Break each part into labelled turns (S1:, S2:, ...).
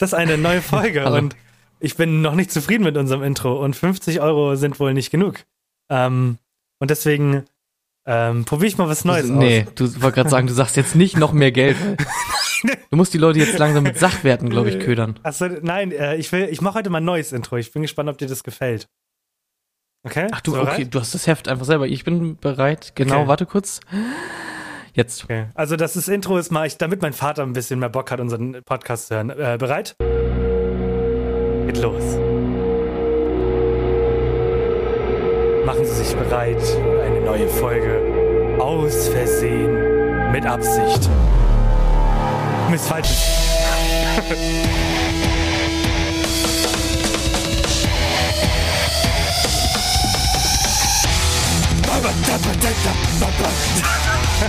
S1: Das ist eine neue Folge
S2: Hallo.
S1: und ich bin noch nicht zufrieden mit unserem Intro und 50 Euro sind wohl nicht genug. Ähm, und deswegen ähm, probiere ich mal was Neues
S2: nee,
S1: aus.
S2: du wolltest gerade sagen, du sagst jetzt nicht noch mehr Geld. Du musst die Leute jetzt langsam mit Sachwerten, glaube ich, ködern.
S1: Achso, nein, äh, ich will, ich mache heute mal ein neues Intro. Ich bin gespannt, ob dir das gefällt. Okay?
S2: Ach du,
S1: Bist
S2: okay,
S1: bereit?
S2: du hast das Heft einfach selber. Ich bin bereit. Genau,
S1: Okay.
S2: warte kurz. Jetzt.
S1: Okay. Also das ist Intro ist mal, ich, damit mein Vater ein bisschen mehr Bock hat, unseren Podcast zu hören. Äh, bereit? Geht los. Machen Sie sich bereit für eine neue Folge. Aus Versehen. Mit Absicht. Miss Falsches.
S2: Ach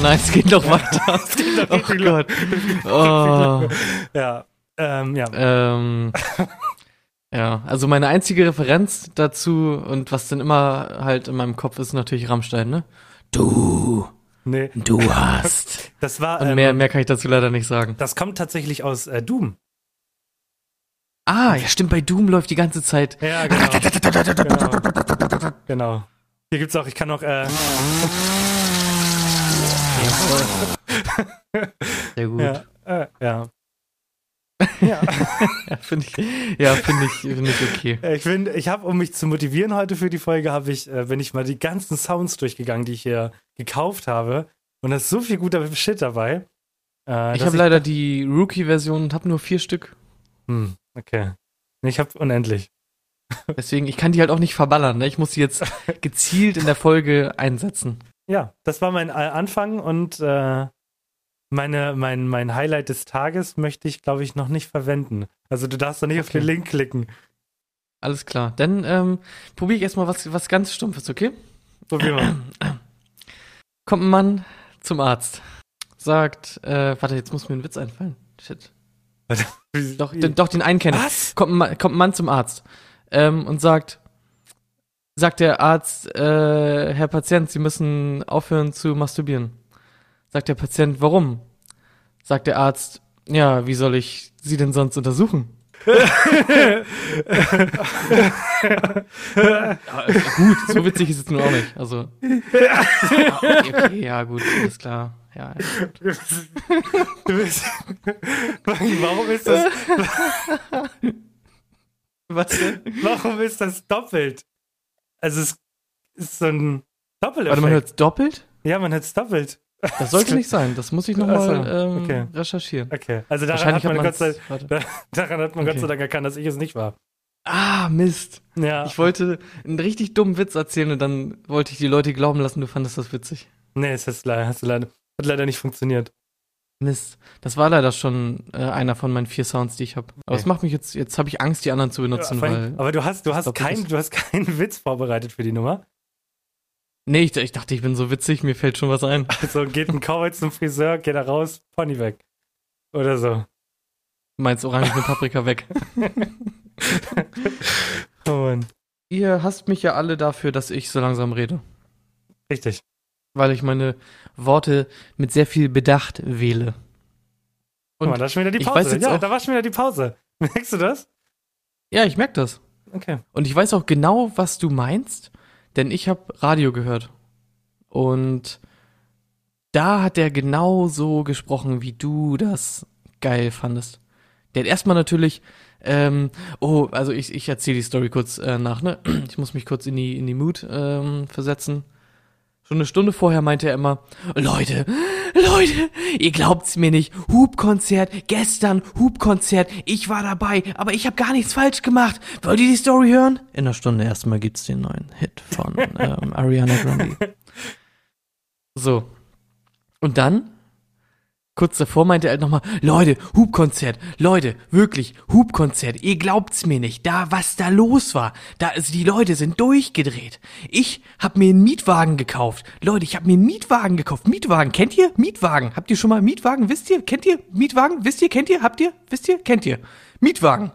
S2: nein, es geht noch weiter. oh Gott. Oh.
S1: Ja. Ähm, ja.
S2: Ähm, ja, also meine einzige Referenz dazu und was dann immer halt in meinem Kopf ist natürlich Rammstein, ne? Du,
S1: Nee.
S2: du hast.
S1: Das war.
S2: Und
S1: Ähm,
S2: mehr, mehr kann ich dazu leider nicht sagen.
S1: Das kommt tatsächlich aus äh, Doom.
S2: Ah, ja stimmt, bei Doom läuft die ganze Zeit.
S1: Ja, genau. genau. genau. Hier gibt's auch, ich kann noch, äh,
S2: Sehr gut.
S1: ja, äh, ja. Ja.
S2: Ja, finde ich, ja, finde ich, finde ich okay.
S1: Äh, Ich finde, ich habe, um mich zu motivieren heute für die Folge, habe ich, äh, bin ich mal die ganzen Sounds durchgegangen, die ich hier gekauft habe. Und da ist so viel guter Shit dabei. Äh,
S2: Ich habe leider die Rookie-Version und habe nur vier Stück.
S1: Hm, okay. Ich habe unendlich.
S2: Deswegen, ich kann die halt auch nicht verballern. Ne? Ich muss die jetzt gezielt in der Folge einsetzen.
S1: Ja, das war mein Anfang und äh, meine, mein, mein Highlight des Tages möchte ich, glaube ich, noch nicht verwenden. Also du darfst doch nicht auf
S2: Okay.
S1: den Link klicken.
S2: Alles klar. Dann ähm, probiere ich erstmal was, was ganz Stumpfes, okay?
S1: Probier mal.
S2: Kommt ein Mann zum Arzt. Sagt, äh, warte, jetzt muss mir ein Witz einfallen. Shit. Doch, den, doch, den einen kenne ich.
S1: Was?
S2: Kommt ein, Mann, kommt ein Mann zum Arzt ähm, und sagt, sagt der Arzt, äh, Herr Patient, Sie müssen aufhören zu masturbieren. Sagt der Patient, warum? Sagt der Arzt, ja, wie soll ich Sie denn sonst untersuchen? ja, gut, so witzig ist es nun auch nicht. Also, ja, okay, okay, ja, gut, alles klar. Ja, ja.
S1: Warum ist das,
S2: Was denn?
S1: warum ist das doppelt? Also es ist so ein Doppeleffekt.
S2: Warte, man hört's doppelt?
S1: ja, man hört es doppelt.
S2: Das sollte nicht sein. Das muss ich nochmal
S1: Ach so,
S2: ähm,
S1: okay.
S2: recherchieren.
S1: Okay, also daran hat
S2: hat
S1: man
S2: man
S1: Gott sei, daran hat man Gott
S2: Okay.
S1: sei Dank erkannt, dass ich es nicht war.
S2: Ah, Mist.
S1: Ja.
S2: Ich wollte einen richtig dummen Witz erzählen und dann wollte ich die Leute glauben lassen, du fandest das witzig.
S1: nee, es ist leider, hast du leider, hat leider nicht funktioniert.
S2: Mist. Das war leider schon äh, einer von meinen vier Sounds, die ich habe. Aber es
S1: Okay.
S2: macht mich jetzt, jetzt habe ich Angst, die anderen zu benutzen,
S1: Ja, allem-
S2: weil.
S1: aber du hast, du hast
S2: doppelt
S1: kein,
S2: ist.
S1: du hast keinen Witz vorbereitet für die Nummer.
S2: Nee, ich, ich dachte, ich bin so witzig, mir fällt schon was ein.
S1: Also geht ein Cowboy zum Friseur, geht da raus, Pony weg. Oder so.
S2: Du meinst orange mit Paprika weg.
S1: Oh Mann.
S2: Ihr hasst mich ja alle dafür, dass ich so langsam rede.
S1: Richtig.
S2: Weil ich meine Worte mit sehr viel Bedacht wähle.
S1: Guck mal,
S2: Und
S1: da ist schon wieder die
S2: ich
S1: Pause. ja,
S2: auch-
S1: da war schon wieder die Pause. Merkst du das?
S2: ja, ich merke das.
S1: Okay.
S2: Und ich weiß auch genau, was du meinst, denn ich habe Radio gehört. Und da hat er genau so gesprochen, wie du das geil fandest. Der hat erstmal natürlich, ähm, oh, also ich, ich erzähle die Story kurz äh, nach, ne? Ich muss mich kurz in die, in die Mood ähm, versetzen. Schon eine Stunde vorher meinte er immer, Leute, Leute, ihr glaubt's mir nicht. Hubkonzert, gestern Hubkonzert, ich war dabei, aber ich habe gar nichts falsch gemacht. Wollt ihr die Story hören? In einer Stunde erstmal gibt's den neuen Hit von ähm, Ariana Grande. So. Und dann, kurz davor meinte er halt nochmal, Leute, Hubkonzert, Leute, wirklich, Hubkonzert, ihr glaubt's mir nicht, da, was da los war, da, also die Leute sind durchgedreht. Ich hab mir einen Mietwagen gekauft. Leute, ich hab mir einen Mietwagen gekauft. Mietwagen, kennt ihr? Mietwagen. Habt ihr schon mal Mietwagen? Wisst ihr? Kennt ihr? Mietwagen? Wisst ihr? Kennt ihr? Habt ihr? Wisst ihr? Kennt ihr? Mietwagen.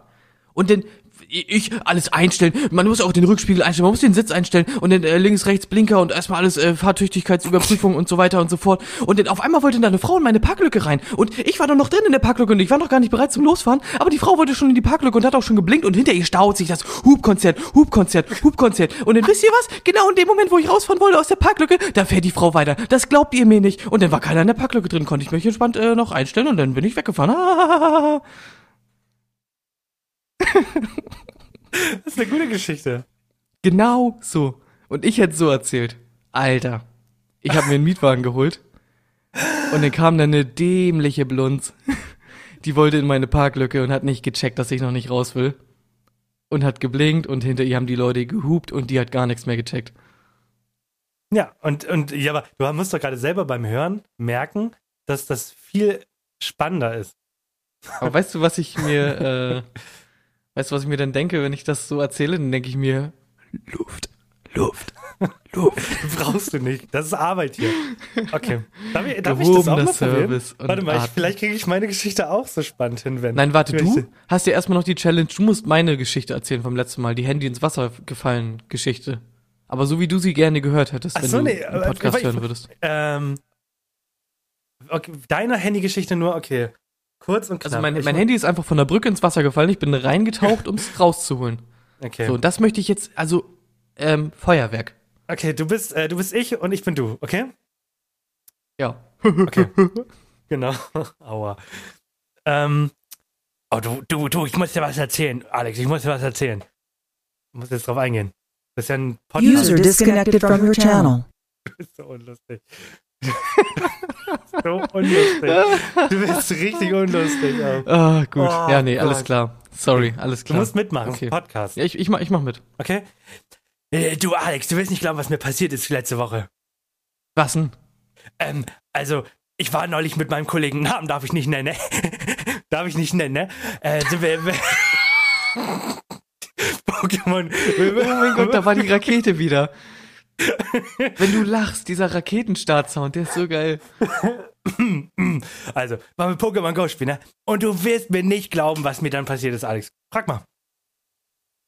S2: Und dann ich alles einstellen. Man muss auch den Rückspiegel einstellen, man muss den Sitz einstellen und dann äh, links, rechts Blinker und erstmal alles äh, Fahrtüchtigkeitsüberprüfung und so weiter und so fort. Und dann auf einmal wollte da eine Frau in meine Parklücke rein und ich war doch noch drin in der Parklücke und ich war noch gar nicht bereit zum Losfahren, aber die Frau wollte schon in die Parklücke und hat auch schon geblinkt und hinter ihr staut sich das Hubkonzert, Hubkonzert, Hubkonzert. Und dann wisst ihr was? Genau in dem Moment, wo ich rausfahren wollte aus der Parklücke, da fährt die Frau weiter. Das glaubt ihr mir nicht. Und dann war keiner in der Parklücke drin, konnte ich mich entspannt äh, noch einstellen und dann bin ich weggefahren.
S1: Das ist eine gute Geschichte.
S2: Genau so. Und ich hätte so erzählt. Alter, ich habe mir einen Mietwagen geholt und dann kam da eine dämliche Blunz. Die wollte in meine Parklücke und hat nicht gecheckt, dass ich noch nicht raus will. Und hat geblinkt und hinter ihr haben die Leute gehupt und die hat gar nichts mehr gecheckt.
S1: Ja, und, und ja, aber du musst doch gerade selber beim Hören merken, dass das viel spannender ist.
S2: Aber weißt du, was ich mir, äh, weißt du, was ich mir dann denke, wenn ich das so erzähle? Dann denke ich mir, Luft, Luft, Luft.
S1: Brauchst du nicht. Das ist Arbeit hier. Okay. Darf ich, darf ich das auch mal probieren?
S2: Service und
S1: Warte mal, ich, vielleicht kriege ich meine Geschichte auch so spannend hin, wenn.
S2: Nein, warte, du hast dir erstmal noch die Challenge, du musst meine Geschichte erzählen vom letzten Mal, die Handy ins Wasser gefallen Geschichte. Aber so wie du sie gerne gehört hättest,
S1: Ach
S2: wenn
S1: so,
S2: du
S1: nee,
S2: einen Podcast
S1: aber ich-
S2: hören würdest.
S1: Ähm. Okay, deine Handygeschichte nur, okay. Kurz und knapp.
S2: Also mein, mein Handy ist einfach von der Brücke ins Wasser gefallen, ich bin reingetaucht, um es rauszuholen.
S1: Okay.
S2: So, und das möchte ich jetzt, also, ähm, Feuerwerk.
S1: Okay, du bist, äh, du bist ich und ich bin du, okay?
S2: Ja.
S1: Okay. genau. Aua. Ähm. Oh, du, du, du, ich muss dir was erzählen, Alex, ich muss dir was erzählen. Ich muss jetzt drauf eingehen. Das ist ja ein Podcast.
S3: User disconnected from your channel.
S1: Du bist so unlustig. so unlustig. Du bist richtig unlustig.
S2: Ah, gut.
S1: Oh
S2: ja, nee, alles
S1: Gott.
S2: klar. Sorry, alles
S1: Du
S2: klar.
S1: musst mitmachen,
S2: Okay.
S1: Podcast.
S2: Ja, ich, ich, mach, ich mach mit.
S1: Okay? Äh, du, Alex, du willst nicht glauben, was mir passiert ist letzte Woche.
S2: Was denn?
S1: Ähm, also, ich war neulich mit meinem Kollegen, Namen darf ich nicht nennen, ne? darf ich nicht nennen, ne? Äh, sind wir Pokémon.
S2: Oh mein Gott, da war die Rakete wieder. Wenn du lachst, dieser Raketenstartsound, der ist so geil.
S1: Also, waren wir Pokémon Go spielen, ne? Und du wirst mir nicht glauben, was mir dann passiert ist, Alex. Frag mal.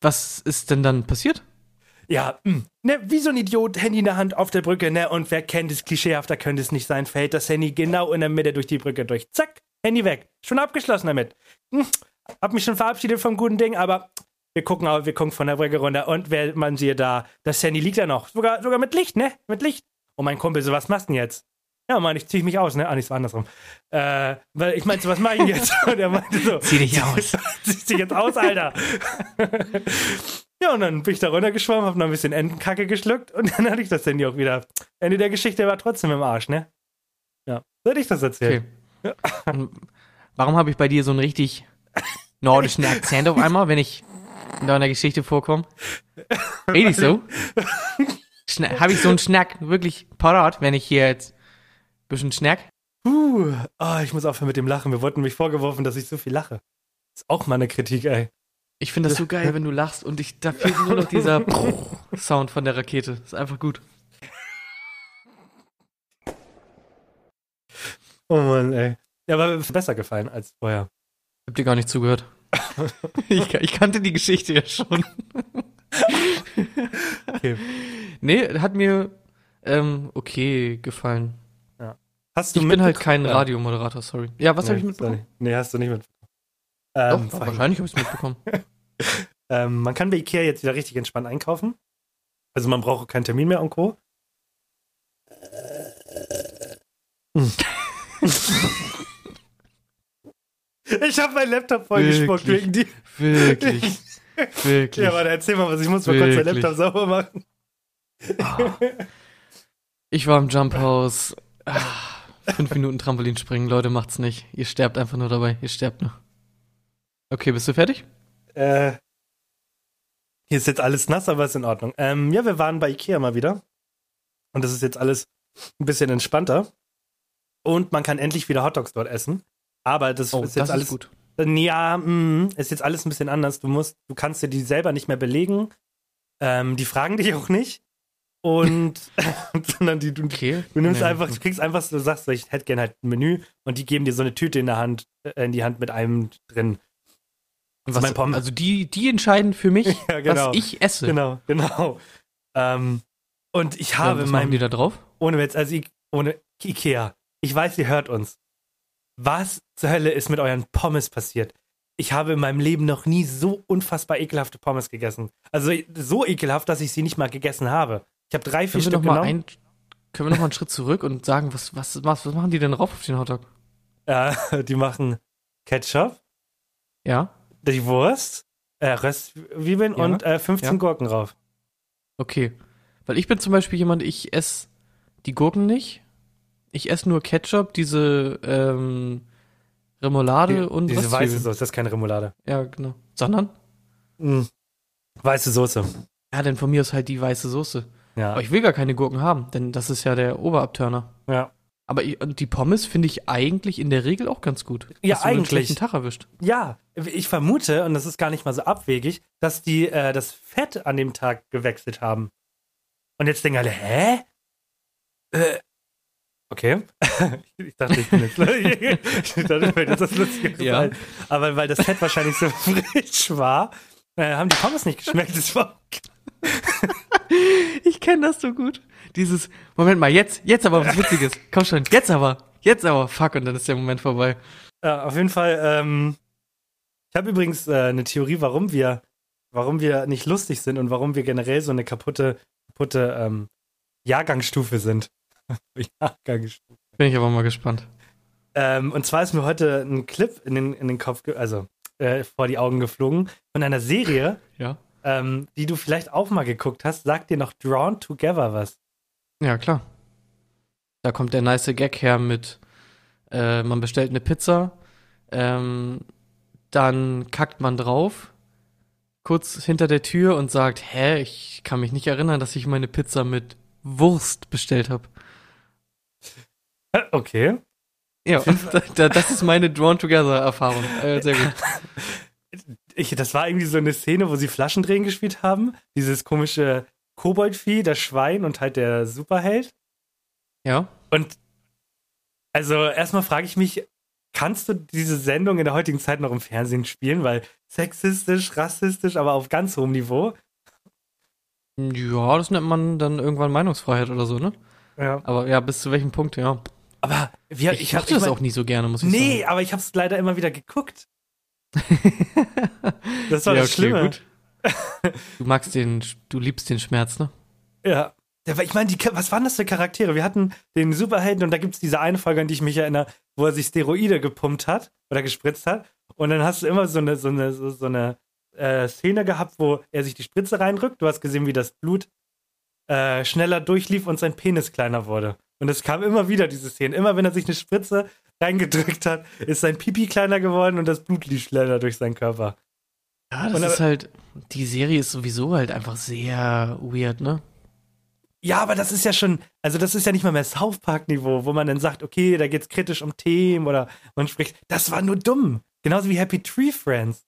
S2: Was ist denn dann passiert?
S1: Ja, mh, ne, wie so ein Idiot, Handy in der Hand auf der Brücke, ne? Und wer kennt es, klischeehafter könnte es nicht sein, fällt das Handy genau in der Mitte durch die Brücke durch. Zack, Handy weg. Schon abgeschlossen damit. Hm, hab mich schon verabschiedet vom guten Ding, aber wir gucken aber, wir gucken von der Brücke runter und wer man sieht da, das Handy liegt da noch. Sogar, sogar mit Licht, ne? Mit Licht. Und mein Kumpel so, was machst du denn jetzt? Ja, Mann, ich zieh mich aus, ne? Ah, nicht so andersrum. Äh, weil ich meinte, so, was mach ich denn jetzt? Und er meinte so,
S2: Zieh dich aus.
S1: zieh dich jetzt aus, Alter. ja, und dann bin ich da runtergeschwommen, hab noch ein bisschen Entenkacke geschluckt und dann hatte ich das Handy auch wieder. Ende der Geschichte war trotzdem im Arsch, ne? Ja. Soll ich das erzählen?
S2: Okay. Warum habe ich bei dir so einen richtig nordischen Akzent auf einmal, wenn ich in deiner Geschichte vorkomme? Rede ich so? Habe ich so einen Schnack wirklich parat, wenn ich hier jetzt ein bisschen schnack?
S1: Puh, oh, ich muss aufhören mit dem Lachen. Wir wurden mich vorgeworfen, dass ich so viel lache. Ist auch mal eine Kritik, ey.
S2: Ich finde das so geil, wenn du lachst und ich, da fehlt nur noch dieser Sound von der Rakete. ist einfach gut.
S1: Oh Mann, ey. Ja, aber besser gefallen als vorher.
S2: Hab dir gar nicht zugehört. ich, ich kannte die Geschichte ja schon.
S1: Okay.
S2: Nee, hat mir ähm, okay gefallen.
S1: Hast du
S2: Ich bin halt kein
S1: Ja.
S2: Radiomoderator, sorry. Ja, was
S1: nee,
S2: habe ich mitbekommen?
S1: sorry. Nee, hast du nicht mitbekommen.
S2: Doch,
S1: Ähm, fein.
S2: wahrscheinlich habe ich es mitbekommen.
S1: ähm, man kann bei Ikea jetzt wieder richtig entspannt einkaufen. Also man braucht keinen Termin mehr und Co. Ich habe meinen Laptop vollgespuckt
S2: Wirklich?
S1: wegen die.
S2: Wirklich, wirklich.
S1: Ja, warte, erzähl mal was. Ich muss mal kurz meinen
S2: Wirklich?
S1: Laptop sauber machen.
S2: Ich war im Jump House. Ah, fünf Minuten Trampolin springen, Leute, macht's nicht. Ihr sterbt einfach nur dabei. Ihr sterbt nur. Okay, bist du fertig?
S1: Äh, hier ist jetzt alles nass, aber ist in Ordnung. Ähm, ja, wir waren bei Ikea mal wieder. Und das ist jetzt alles ein bisschen entspannter. Und man kann endlich wieder Hotdogs dort essen. Aber das
S2: Oh,
S1: ist jetzt
S2: das
S1: alles.
S2: ist gut.
S1: Ja, mh, ist jetzt alles ein bisschen anders. Du musst, du kannst dir die selber nicht mehr belegen. Ähm, die fragen dich auch nicht. Und sondern die, du,
S2: Okay.
S1: du nimmst
S2: Nee.
S1: einfach, du kriegst einfach, du sagst, so, ich hätte gerne halt ein Menü und die geben dir so eine Tüte in der Hand, äh, in die Hand mit einem drin.
S2: Und
S1: mein Pommes.
S2: also die, die entscheiden für mich,
S1: Ja, genau.
S2: was ich esse.
S1: Genau, genau. Ähm, und ich
S2: Ja,
S1: habe
S2: was
S1: in
S2: machen
S1: meinem
S2: die da drauf?
S1: ohne Witz, also ich, ohne Ikea. Ich weiß, ihr hört uns. Was zur Hölle ist mit euren Pommes passiert? Ich habe in meinem Leben noch nie so unfassbar ekelhafte Pommes gegessen. Also so ekelhaft, dass ich sie nicht mal gegessen habe. Ich habe drei, vier
S2: Können wir,
S1: Stück
S2: noch mal
S1: genommen.
S2: ein, können wir noch mal einen Schritt zurück und sagen, was, was, was, was machen die denn drauf auf den Hotdog?
S1: Ja, die machen Ketchup,
S2: Ja,
S1: die Wurst, äh, Röstzwiebeln
S2: Ja,
S1: und äh, 15
S2: ja.
S1: Gurken drauf.
S2: okay. Weil ich bin zum Beispiel jemand, ich esse die Gurken nicht. Ich esse nur Ketchup, diese ähm, Remoulade und
S1: Diese weiße Soße, das ist keine Remoulade.
S2: Ja, genau. Sondern?
S1: Mm. Weiße Soße.
S2: Ja, denn von mir ist halt die weiße Soße.
S1: Ja.
S2: Aber ich will gar keine Gurken haben, denn das ist ja der Oberabturner.
S1: ja.
S2: Aber die Pommes finde ich eigentlich in der Regel auch ganz gut.
S1: Ja,
S2: Hast du einen
S1: eigentlich.
S2: schlechten Tag erwischt.
S1: Ja, ich vermute, und das ist gar nicht mal so abwegig, dass die äh, das Fett an dem Tag gewechselt haben. Und jetzt denken alle, hä? Äh, okay. ich dachte, ich bin jetzt ich dachte, mir das Lustige
S2: Ja.
S1: ja. Aber weil das Fett wahrscheinlich so frisch war, äh, haben die Pommes nicht geschmeckt. Das war
S2: Ich kenne das so gut. Dieses, Moment mal, jetzt, jetzt aber was Witziges. Komm schon, jetzt aber, jetzt aber, fuck, und dann ist der Moment vorbei.
S1: Ja, auf jeden Fall. Ähm, ich habe übrigens äh, eine Theorie, warum wir, warum wir nicht lustig sind und warum wir generell so eine kaputte, kaputte ähm, Jahrgangsstufe sind. Jahrgangsstufe.
S2: Bin ich aber mal gespannt.
S1: Ähm, und zwar ist mir heute ein Clip in den, in den Kopf, also äh, vor die Augen geflogen von einer Serie,
S2: Ja?
S1: ähm, die du vielleicht auch mal geguckt hast. Sagt dir noch Drawn Together was?
S2: Ja, klar. Da kommt der nice Gag her mit, äh, man bestellt eine Pizza, ähm, dann kackt man drauf, kurz hinter der Tür und sagt, hä, ich kann mich nicht erinnern, dass ich meine Pizza mit Wurst bestellt habe.
S1: Okay.
S2: Ja, da, da, das ist meine Drawn Together Erfahrung. Äh, sehr gut.
S1: Ich, das war irgendwie so eine Szene, wo sie Flaschendrehen gespielt haben. Dieses komische Koboldvieh, das Schwein und halt der Superheld.
S2: Ja.
S1: Und also erstmal frage ich mich, kannst du diese Sendung in der heutigen Zeit noch im Fernsehen spielen? Weil sexistisch, rassistisch, aber auf ganz hohem Niveau.
S2: Ja, das nennt man dann irgendwann Meinungsfreiheit oder so, ne?
S1: Ja.
S2: Aber ja, bis zu welchem Punkt, ja.
S1: Aber wir,
S2: Ich,
S1: ich, hab
S2: mochte das
S1: mein-
S2: auch nie so gerne, muss ich
S1: Nee,
S2: sagen.
S1: aber ich habe es leider immer wieder geguckt. Das war
S2: ja,
S1: das Schlimme.
S2: Du magst den, du liebst den Schmerz, ne?
S1: Ja. Ich meine, was waren das für Charaktere? Wir hatten den Superhelden und da gibt es diese eine Folge, an die ich mich erinnere, wo er sich Steroide gepumpt hat oder gespritzt hat. Und dann hast du immer so eine, so eine, so, so eine äh, Szene gehabt, wo er sich die Spritze reindrückt. Du hast gesehen, wie das Blut äh, schneller durchlief und sein Penis kleiner wurde. Und es kam immer wieder, diese Szene. Immer wenn er sich eine Spritze reingedrückt hat, ist sein Pipi kleiner geworden und das Blut lief schneller durch seinen Körper.
S2: Ja, das
S1: Und
S2: ist halt, die Serie ist sowieso halt einfach sehr weird, ne?
S1: Ja, aber das ist ja schon, also das ist ja nicht mal mehr South Park-Niveau, wo man dann sagt, okay, da geht's kritisch um Themen oder man spricht, das war nur dumm. Genauso wie Happy Tree Friends.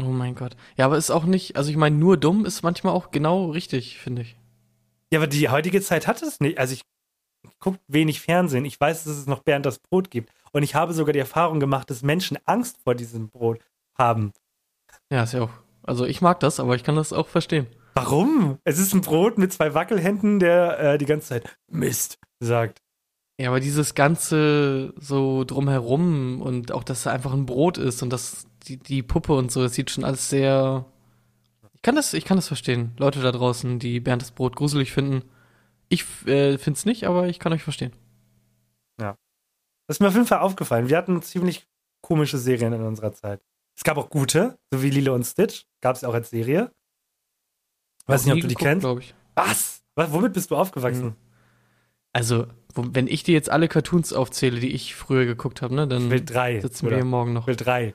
S2: Oh mein Gott. Ja, aber ist auch nicht, also ich meine, nur dumm ist manchmal auch genau richtig, finde ich.
S1: Ja, aber die heutige Zeit hat es nicht. Also ich gucke wenig Fernsehen. Ich weiß, dass es noch Bernd das Brot gibt. Und ich habe sogar die Erfahrung gemacht, dass Menschen Angst vor diesem Brot haben.
S2: Ja, ist ja auch, also ich mag das, aber ich kann das auch verstehen.
S1: Warum? Es ist ein Brot mit zwei Wackelhänden, der äh, die ganze Zeit Mist sagt.
S2: Ja, aber dieses ganze so drumherum und auch, dass es einfach ein Brot ist und das, die, die Puppe und so, das sieht schon alles sehr. Ich kann das, ich kann das verstehen. Leute da draußen, die Bernd das Brot gruselig finden. Ich äh, finde es nicht, aber ich kann euch verstehen.
S1: Das ist mir auf jeden Fall aufgefallen. Wir hatten ziemlich komische Serien in unserer Zeit. Es gab auch gute, so wie Lilo und Stitch. Gab es auch als Serie. Weiß nicht, ob du die kennst.
S2: glaube ich.
S1: Was? Was? Womit bist du aufgewachsen?
S2: Also, wo, wenn ich dir jetzt alle Cartoons aufzähle, die ich früher geguckt habe, ne, dann
S1: drei.
S2: sitzen
S1: oder?
S2: wir hier morgen noch.
S1: Ich will drei.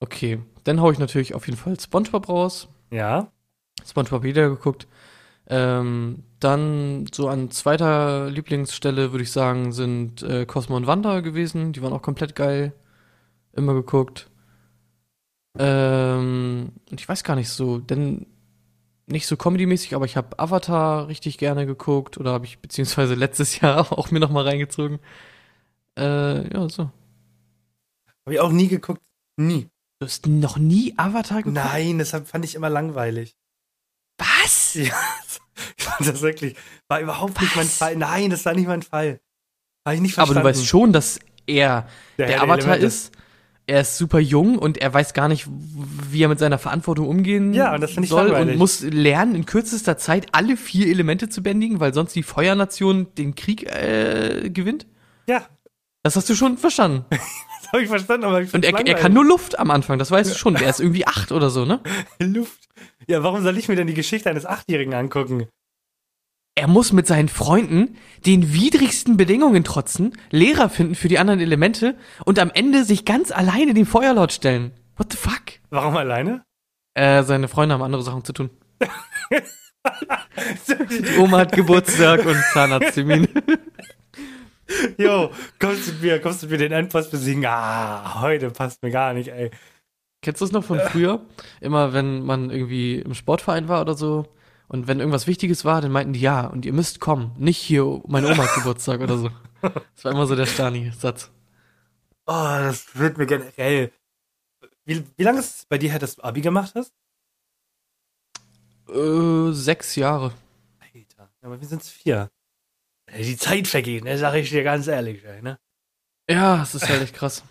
S2: Okay, dann hau ich natürlich auf jeden Fall SpongeBob raus.
S1: Ja.
S2: SpongeBob wieder geguckt. Ähm, dann so an zweiter Lieblingsstelle würde ich sagen, sind äh, Cosmo und Wanda gewesen. Die waren auch komplett geil. Immer geguckt. Ähm, und ich weiß gar nicht so, denn nicht so comedy-mäßig, aber ich habe Avatar richtig gerne geguckt oder habe ich beziehungsweise letztes Jahr auch mir noch mal reingezogen. Äh, ja, so.
S1: Habe ich auch nie geguckt. Nie.
S2: Du hast noch nie Avatar geguckt?
S1: Nein, das fand ich immer langweilig.
S2: Was?
S1: Ja, ich fand das wirklich, war überhaupt nicht mein
S2: Was?
S1: Fall. Nein, das war nicht mein Fall. Habe ich nicht
S2: Aber
S1: verstanden.
S2: du weißt schon, dass er
S1: Der
S2: der, Avatar
S1: Elemente.
S2: ist. Er ist super jung und er weiß gar nicht, wie er mit seiner Verantwortung umgehen
S1: Ja, und das finde ich
S2: soll
S1: langweilig.
S2: und muss lernen, in kürzester Zeit alle vier Elemente zu bändigen, weil sonst die Feuernation den Krieg äh, gewinnt.
S1: Ja,
S2: Das hast du schon verstanden.
S1: das habe ich verstanden, aber ich
S2: Und er, er kann nur Luft am Anfang, das weißt du schon. Er ist irgendwie acht oder so, ne?
S1: Luft. Ja, warum soll ich mir denn die Geschichte eines Achtjährigen angucken?
S2: Er muss mit seinen Freunden den widrigsten Bedingungen trotzen, Lehrer finden für die anderen Elemente und am Ende sich ganz alleine dem Feuerlord stellen. What the fuck?
S1: Warum alleine?
S2: Äh, seine Freunde haben andere Sachen zu tun. Die Oma hat Geburtstag und Zahnarzttermin.
S1: Jo, kommst du mir, kommst du mir den Endboss besiegen? Ah, heute passt mir gar nicht, ey.
S2: Kennst du das noch von früher? Immer wenn man irgendwie im Sportverein war oder so und wenn irgendwas Wichtiges war, dann meinten die ja und ihr müsst kommen. Nicht hier, meine Oma Geburtstag oder so. Das war immer so der Stani-Satz.
S1: Oh, das wird mir generell. Wie, wie lange ist es bei dir her, dass du Abi gemacht hast?
S2: Äh, sechs Jahre.
S1: Alter, aber wir sind's vier. Die Zeit vergeht, ne, sag ich dir ganz ehrlich, ey, ne?
S2: Ja, es ist halt echt krass.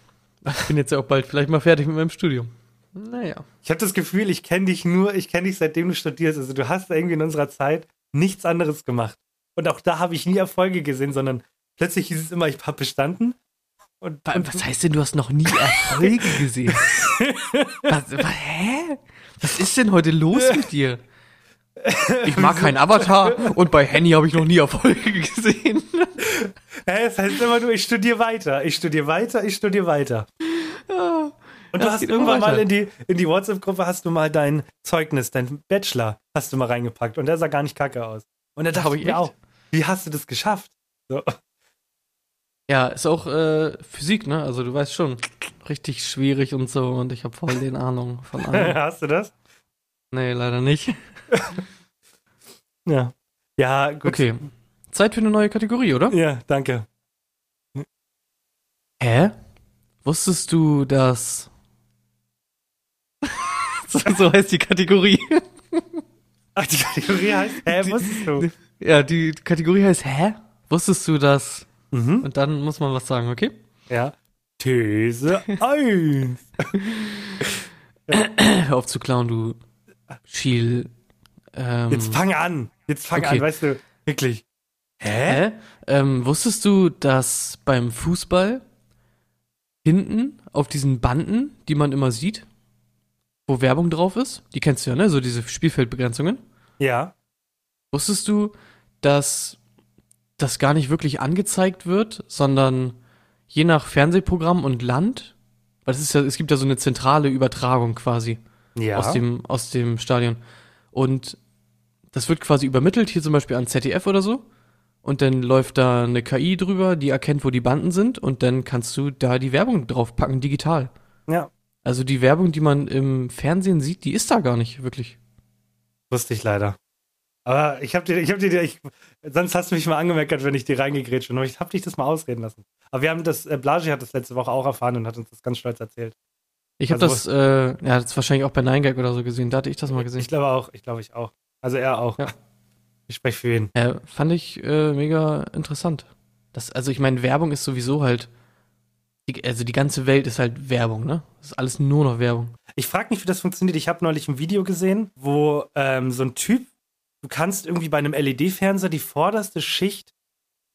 S2: Ich bin jetzt ja auch bald vielleicht mal fertig mit meinem Studium. Naja.
S1: Ich habe das Gefühl, ich kenne dich nur, ich kenne dich seitdem du studierst. Also du hast irgendwie in unserer Zeit nichts anderes gemacht. Und auch da habe ich nie Erfolge gesehen, sondern plötzlich hieß es immer, ich habe bestanden. Und,
S2: Wa-
S1: und
S2: Was heißt denn, du hast noch nie Erfolge gesehen? Was, wa- hä? Was ist denn heute los mit dir? Ich mag keinen Avatar und bei Henny habe ich noch nie Erfolge gesehen.
S1: Hä, es heißt immer nur, ich studiere weiter, ich studiere weiter, ich studiere weiter.
S2: Ja.
S1: Und du
S2: Das
S1: hast irgendwann mal in die, in die WhatsApp-Gruppe hast du mal dein Zeugnis, dein Bachelor hast du mal reingepackt und der sah gar nicht kacke aus. Und da dachte ich mir auch, wie hast du das geschafft? So.
S2: Ja, ist auch äh, Physik, ne? Also du weißt schon, richtig schwierig und so und ich habe voll den Ahnung von allem.
S1: hast du das?
S2: Nee, leider nicht.
S1: Ja. Ja, gut.
S2: Okay. Zeit für eine neue Kategorie, oder?
S1: Ja, danke.
S2: Hä? Wusstest du, dass. so, so heißt die Kategorie.
S1: Ach, die Kategorie heißt, hä,
S2: Die-
S1: wusstest du?
S2: Ja, die Kategorie heißt Hä? Wusstest du das?
S1: Mhm.
S2: Und dann muss man was sagen, okay?
S1: Ja. These 1.
S2: Hör auf zu klauen, du Schiel. Ähm,
S1: Jetzt fang an. Jetzt fang
S2: Okay.
S1: an, weißt du, wirklich. Hä?
S2: Hä? Ähm, wusstest du, dass beim Fußball hinten auf diesen Banden, die man immer sieht, wo Werbung drauf ist, die kennst du ja, ne? So diese Spielfeldbegrenzungen.
S1: Ja.
S2: Wusstest du, dass das gar nicht wirklich angezeigt wird, sondern je nach Fernsehprogramm und Land, weil es ist ja, es gibt ja so eine zentrale Übertragung quasi
S1: Ja.
S2: aus dem, aus dem Stadion. Und das wird quasi übermittelt, hier zum Beispiel an ZDF oder so. Und dann läuft da eine KI drüber, die erkennt, wo die Banden sind, und dann kannst du da die Werbung draufpacken, digital.
S1: ja.
S2: Also die Werbung, die man im Fernsehen sieht, die ist da gar nicht wirklich.
S1: Wusste ich leider. Aber ich hab dir, ich hab dir, ich, sonst hast du mich mal angemeckert, wenn ich dir reingegrätscht bin. Aber ich hab dich das mal ausreden lassen. Aber wir haben das, äh, Blasi hat das letzte Woche auch erfahren und hat uns das ganz stolz erzählt.
S2: Ich habe
S1: Also-
S2: das, äh, ja, das wahrscheinlich auch bei 9gag oder so gesehen. Da hatte ich das mal gesehen.
S1: Ich glaube auch, ich glaube ich auch. Also er auch.
S2: Ja.
S1: Ich spreche für ihn.
S2: Ja, fand ich äh, mega interessant. Das, also ich meine, Werbung ist sowieso halt, die, also die ganze Welt ist halt Werbung, ne? Das ist alles nur noch Werbung.
S1: Ich frage mich, wie das funktioniert. Ich habe neulich ein Video gesehen, wo ähm, so ein Typ, du kannst irgendwie bei einem LED-Fernseher die vorderste Schicht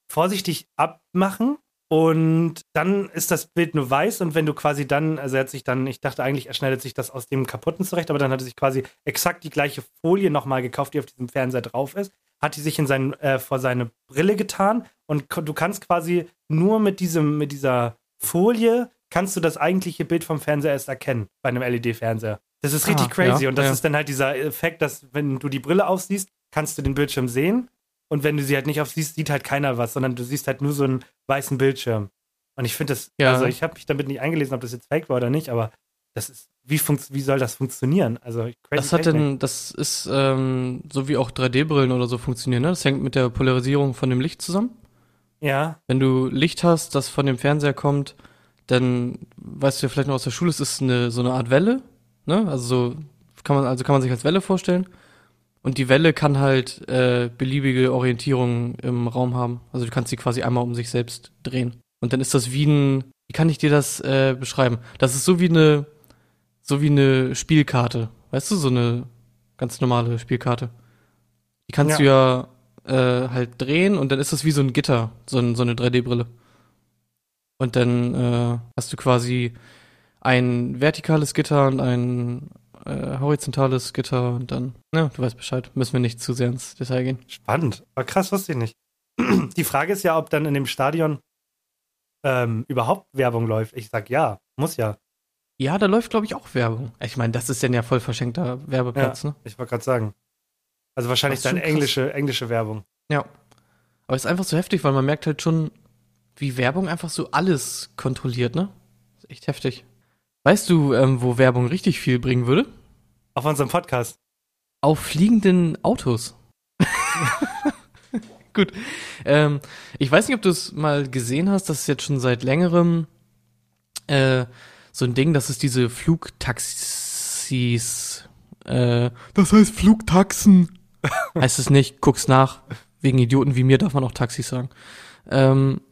S1: vorsichtig abmachen und dann ist das Bild nur weiß und wenn du quasi dann, also er hat sich dann, ich dachte eigentlich, er schneidet sich das aus dem kaputten zurecht, aber dann hat er sich quasi exakt die gleiche Folie nochmal gekauft, die auf diesem Fernseher drauf ist, hat die sich in seinen, äh, vor seine Brille getan und du kannst quasi nur mit diesem, mit dieser Folie kannst du das eigentliche Bild vom Fernseher erst erkennen bei einem LED-Fernseher. Das ist richtig
S2: Ah,
S1: crazy
S2: ja,
S1: und das
S2: ja.
S1: ist dann halt dieser Effekt, dass wenn du die Brille aufsiehst, kannst du den Bildschirm sehen und wenn du sie halt nicht aufsiehst, sieht halt keiner was, sondern du siehst halt nur so einen weißen Bildschirm. Und ich finde das,
S2: Ja.
S1: also ich habe mich damit nicht eingelesen, ob das jetzt fake war oder nicht, aber das ist, wie, funkt, wie soll das funktionieren? Also crazy
S2: Das hat denn, das ist ähm, so wie auch 3D-Brillen oder so funktionieren, ne? Das hängt mit der Polarisierung von dem Licht zusammen.
S1: Ja,
S2: Wenn du Licht hast, das von dem Fernseher kommt, dann weißt du ja vielleicht noch aus der Schule, es ist eine, so eine Art Welle, ne? Also so kann man, also kann man sich als Welle vorstellen. Und die Welle kann halt äh, beliebige Orientierung im Raum haben. Also du kannst sie quasi einmal um sich selbst drehen. Und dann ist das wie ein, wie kann ich dir das äh, beschreiben? Das ist so wie eine, so wie eine Spielkarte. Weißt du, so eine ganz normale Spielkarte. Die kannst du ja äh, halt drehen und dann ist das wie so ein Gitter, so, ein, so eine 3D-Brille. Und dann äh, hast du quasi ein vertikales Gitter und ein äh, horizontales Gitter und dann, ja, du weißt Bescheid, müssen wir nicht zu sehr ins Detail gehen.
S1: Spannend. Aber krass, wusste ich nicht. Die Frage ist ja, ob dann in dem Stadion ähm, überhaupt Werbung läuft. Ich sag ja, muss ja.
S2: Ja, da läuft, glaube ich, auch Werbung. Ich meine, das ist denn ja voll verschenkter Werbeplatz,
S1: ja,
S2: ne?
S1: Ich wollte gerade sagen. Also wahrscheinlich dann
S2: krass.
S1: englische, englische Werbung.
S2: Ja. Aber es ist einfach so heftig, weil man merkt halt schon, wie Werbung einfach so alles kontrolliert, ne? Ist echt heftig. Weißt du, ähm, wo Werbung richtig viel bringen würde?
S1: Auf unserem Podcast.
S2: Auf fliegenden Autos. Gut. Ähm, ich weiß nicht, ob du es mal gesehen hast, das ist jetzt schon seit längerem äh, so ein Ding, dass es diese Flugtaxis, äh, das heißt Flugtaxen. heißt es nicht, guck's nach. Wegen Idioten wie mir darf man auch Taxis sagen. Ähm,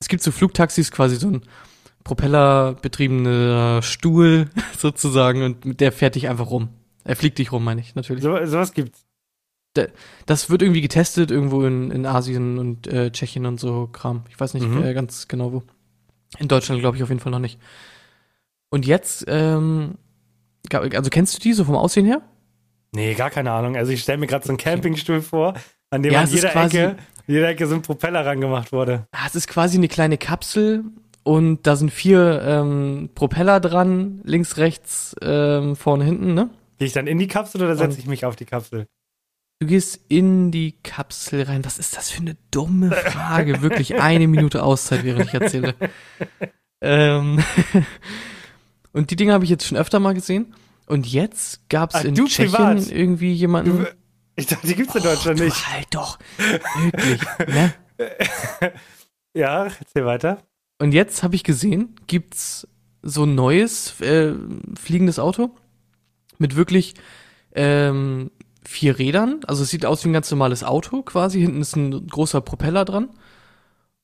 S2: es gibt so Flugtaxis, quasi so ein propellerbetriebener Stuhl sozusagen und mit der fährt dich einfach rum. Er fliegt dich rum, meine ich, natürlich.
S1: So, sowas gibt's.
S2: Das wird irgendwie getestet irgendwo in, in Asien und äh, Tschechien und so Kram. Ich weiß nicht
S1: Mhm.
S2: äh, ganz genau wo. In Deutschland glaube ich auf jeden Fall noch nicht. Und jetzt, ähm, also kennst du die so vom Aussehen her?
S1: Nee, gar keine Ahnung. Also ich stelle mir gerade so einen Campingstuhl vor, an dem
S2: Ja,
S1: an jeder Ecke, jeder Ecke so ein Propeller rangemacht wurde.
S2: Ah, Es ist quasi eine kleine Kapsel und da sind vier ähm, Propeller dran, links, rechts, ähm, vorne, hinten, ne?
S1: Gehe ich dann in die Kapsel oder setze ich mich auf die Kapsel?
S2: Du gehst in die Kapsel rein. Was ist das für eine dumme Frage? Wirklich eine Minute Auszeit, während ich erzähle. ähm, und die Dinge habe ich jetzt schon öfter mal gesehen. Und jetzt gab es in
S1: du
S2: Tschechien
S1: privat?
S2: irgendwie jemanden.
S1: Du, ich dachte, die gibt's in Deutschland
S2: du
S1: nicht.
S2: halt doch. Wirklich. Ne?
S1: Ja, erzähl weiter.
S2: Und jetzt habe ich gesehen, gibt's so ein neues äh, fliegendes Auto mit wirklich ähm, vier Rädern. Also es sieht aus wie ein ganz normales Auto quasi. Hinten ist ein großer Propeller dran.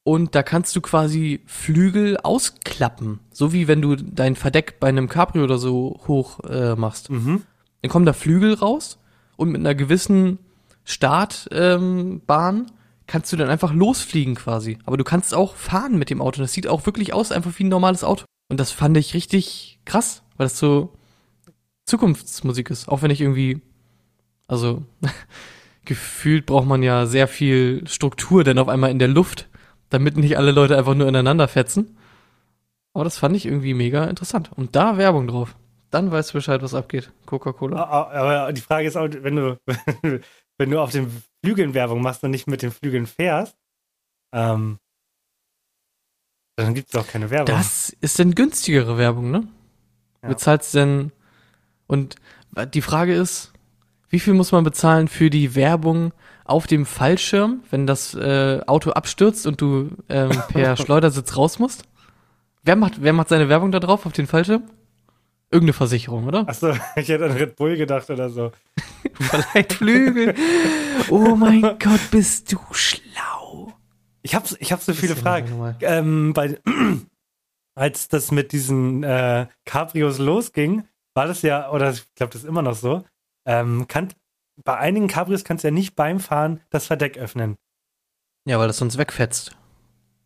S2: Und da kannst du quasi Flügel ausklappen. So wie wenn du dein Verdeck bei einem Cabrio oder so hoch äh, machst.
S1: Mhm.
S2: Dann kommen da Flügel raus und mit einer gewissen Startbahn ähm, Bahn kannst du dann einfach losfliegen quasi. Aber du kannst auch fahren mit dem Auto. Das sieht auch wirklich aus, einfach wie ein normales Auto. Und das fand ich richtig krass, weil das so Zukunftsmusik ist. Auch wenn ich irgendwie, also gefühlt braucht man ja sehr viel Struktur, denn auf einmal in der Luft, damit nicht alle Leute einfach nur ineinander fetzen. Aber das fand ich irgendwie mega interessant. Und da Werbung drauf. Dann weißt du Bescheid, was abgeht. Coca-Cola.
S1: Ah, ah, Aber die Frage ist auch, wenn du, wenn du auf den Flügeln Werbung machst und nicht mit den Flügeln fährst, ähm, dann gibt's doch keine Werbung.
S2: Das ist denn günstigere Werbung, ne?
S1: Ja.
S2: Bezahlst denn. Und die Frage ist, wie viel muss man bezahlen für die Werbung auf dem Fallschirm, wenn das äh, Auto abstürzt und du ähm, per Schleudersitz raus musst? Wer macht, wer macht seine Werbung da drauf auf den Fallschirm? Irgendeine Versicherung, oder?
S1: Achso, ich hätte an Red Bull gedacht oder so.
S2: Verleiht Flügel. Oh mein Gott, bist du schlau.
S1: Ich hab, ich hab so viele Fragen. Ähm, bei, als das mit diesen äh, Cabrios losging, war das ja, oder ich glaube, das ist immer noch so, ähm, kann, bei einigen Cabrios kannst du ja nicht beim Fahren das Verdeck öffnen.
S2: Ja, weil das sonst wegfetzt.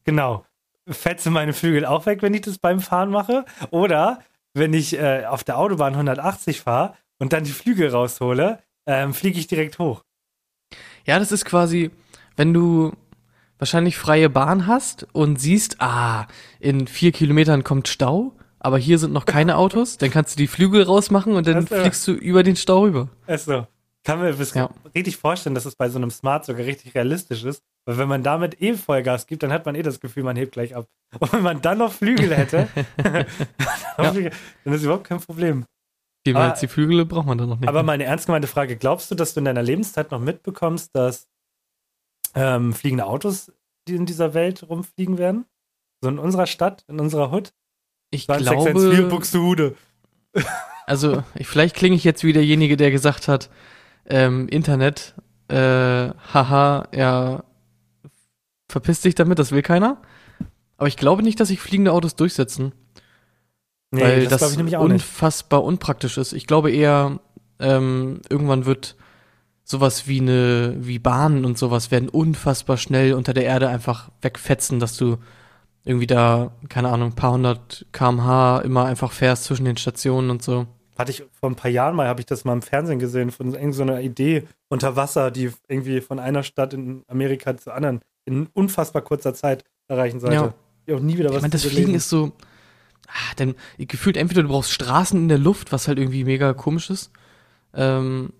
S1: Genau. Fetze meine Flügel auch weg, wenn ich das beim Fahren mache. Oder wenn ich äh, auf der Autobahn 180 fahre und dann die Flügel raushole, ähm, fliege ich direkt hoch.
S2: Ja, das ist quasi, wenn du wahrscheinlich freie Bahn hast und siehst, ah, in vier Kilometern kommt Stau, aber hier sind noch keine Autos, dann kannst du die Flügel rausmachen und dann fliegst du über den Stau rüber.
S1: Also, kann mir das
S2: Ja.
S1: richtig vorstellen, dass es bei so einem Smart sogar richtig realistisch ist. Weil wenn man damit eh Vollgas gibt, dann hat man eh das Gefühl, man hebt gleich ab. Und wenn man dann noch Flügel hätte, dann ist überhaupt kein Problem.
S2: Mehr
S1: Aber-
S2: als die Flügel braucht man dann noch nicht.
S1: Aber meine ernst gemeinte Frage, glaubst du, dass du in deiner Lebenszeit noch mitbekommst, dass ähm, fliegende Autos die in dieser Welt rumfliegen werden? So in unserer Stadt, in unserer Hood.
S2: Ich
S1: 2614
S2: glaube, also ich, vielleicht klinge ich jetzt wie derjenige, der gesagt hat, ähm, Internet, äh, haha, ja, verpiss dich damit, das will keiner. Aber ich glaube nicht, dass sich fliegende Autos durchsetzen.
S1: Nee,
S2: weil
S1: das
S2: das,
S1: glaube ich nämlich auch nicht.
S2: unfassbar unpraktisch ist. Ich glaube eher, ähm, irgendwann wird sowas wie eine, wie Bahnen und sowas werden unfassbar schnell unter der Erde einfach wegfetzen, dass du irgendwie da, keine Ahnung, ein paar hundert kmh immer einfach fährst zwischen den Stationen und so.
S1: Hatte ich vor ein paar Jahren mal, habe ich das mal im Fernsehen gesehen, von irgendeiner so Idee unter Wasser, die irgendwie von einer Stadt in Amerika zur anderen in unfassbar kurzer Zeit erreichen sollte.
S2: Ja.
S1: Die auch nie wieder was
S2: Ich meine, das Fliegen ist so, ah, denn gefühlt entweder du brauchst Straßen in der Luft, was halt irgendwie mega komisch ist. Ähm,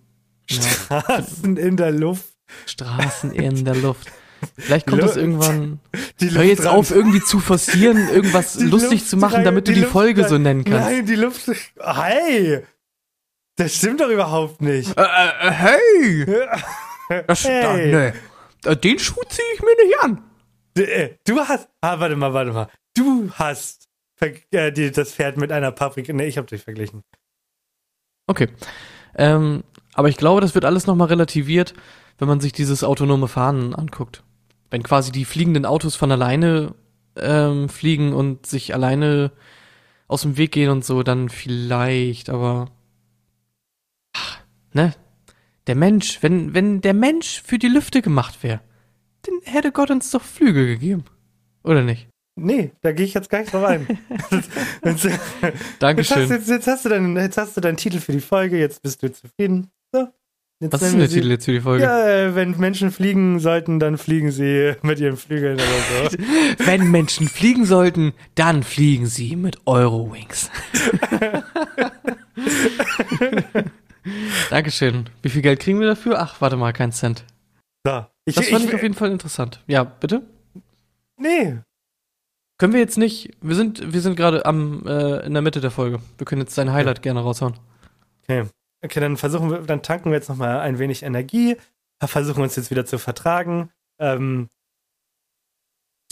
S2: ja,
S1: Straßen in der Luft.
S2: Straßen in der Luft. Vielleicht kommt das irgendwann.
S1: Die
S2: Hör jetzt auf, irgendwie zu forcieren, irgendwas
S1: Die
S2: lustig
S1: Luft
S2: zu machen,
S1: rein-
S2: damit du die
S1: Luft
S2: Folge
S1: rein-
S2: so nennen kannst.
S1: Nein, die Luft. Hey! Das stimmt doch überhaupt nicht.
S2: Äh, äh, hey! Das,
S1: Hey.
S2: da, nee. Äh, Den Schuh ziehe ich mir nicht an.
S1: Äh, Du hast. Ah, warte mal, warte mal. Du hast äh, die, das Pferd mit einer Paprika. Nee, ich hab dich verglichen.
S2: Okay. Ähm, aber ich glaube, das wird alles nochmal relativiert, wenn man sich dieses autonome Fahren anguckt. Wenn quasi die fliegenden Autos von alleine ähm, fliegen und sich alleine aus dem Weg gehen und so, dann vielleicht, aber ach, ne? Der Mensch, wenn, wenn der Mensch für die Lüfte gemacht wäre, dann hätte Gott uns doch Flügel gegeben. Oder nicht?
S1: Nee, da gehe ich jetzt gar nicht drauf ein. jetzt, jetzt,
S2: Dankeschön.
S1: hast, jetzt, jetzt, hast du deinen, jetzt hast du deinen Titel für die Folge, jetzt bist du zufrieden. So. Jetzt
S2: Was ist denn der Titel jetzt für die Folge?
S1: Ja, äh, wenn Menschen fliegen sollten, dann fliegen sie mit ihren Flügeln oder so.
S2: Wenn Menschen fliegen sollten, dann fliegen sie mit Eurowings. Dankeschön. Wie viel Geld kriegen wir dafür? Ach, warte mal, kein Cent.
S1: So. Ich,
S2: Das fand ich,
S1: ich,
S2: auf jeden Fall interessant. Ja, bitte?
S1: nee,
S2: Können wir jetzt nicht, wir sind, wir sind gerade am, äh, in der Mitte der Folge. Wir können jetzt dein Highlight gerne raushauen.
S1: Okay, dann versuchen wir, dann tanken wir jetzt nochmal ein wenig Energie, versuchen uns jetzt wieder zu vertragen. Ähm,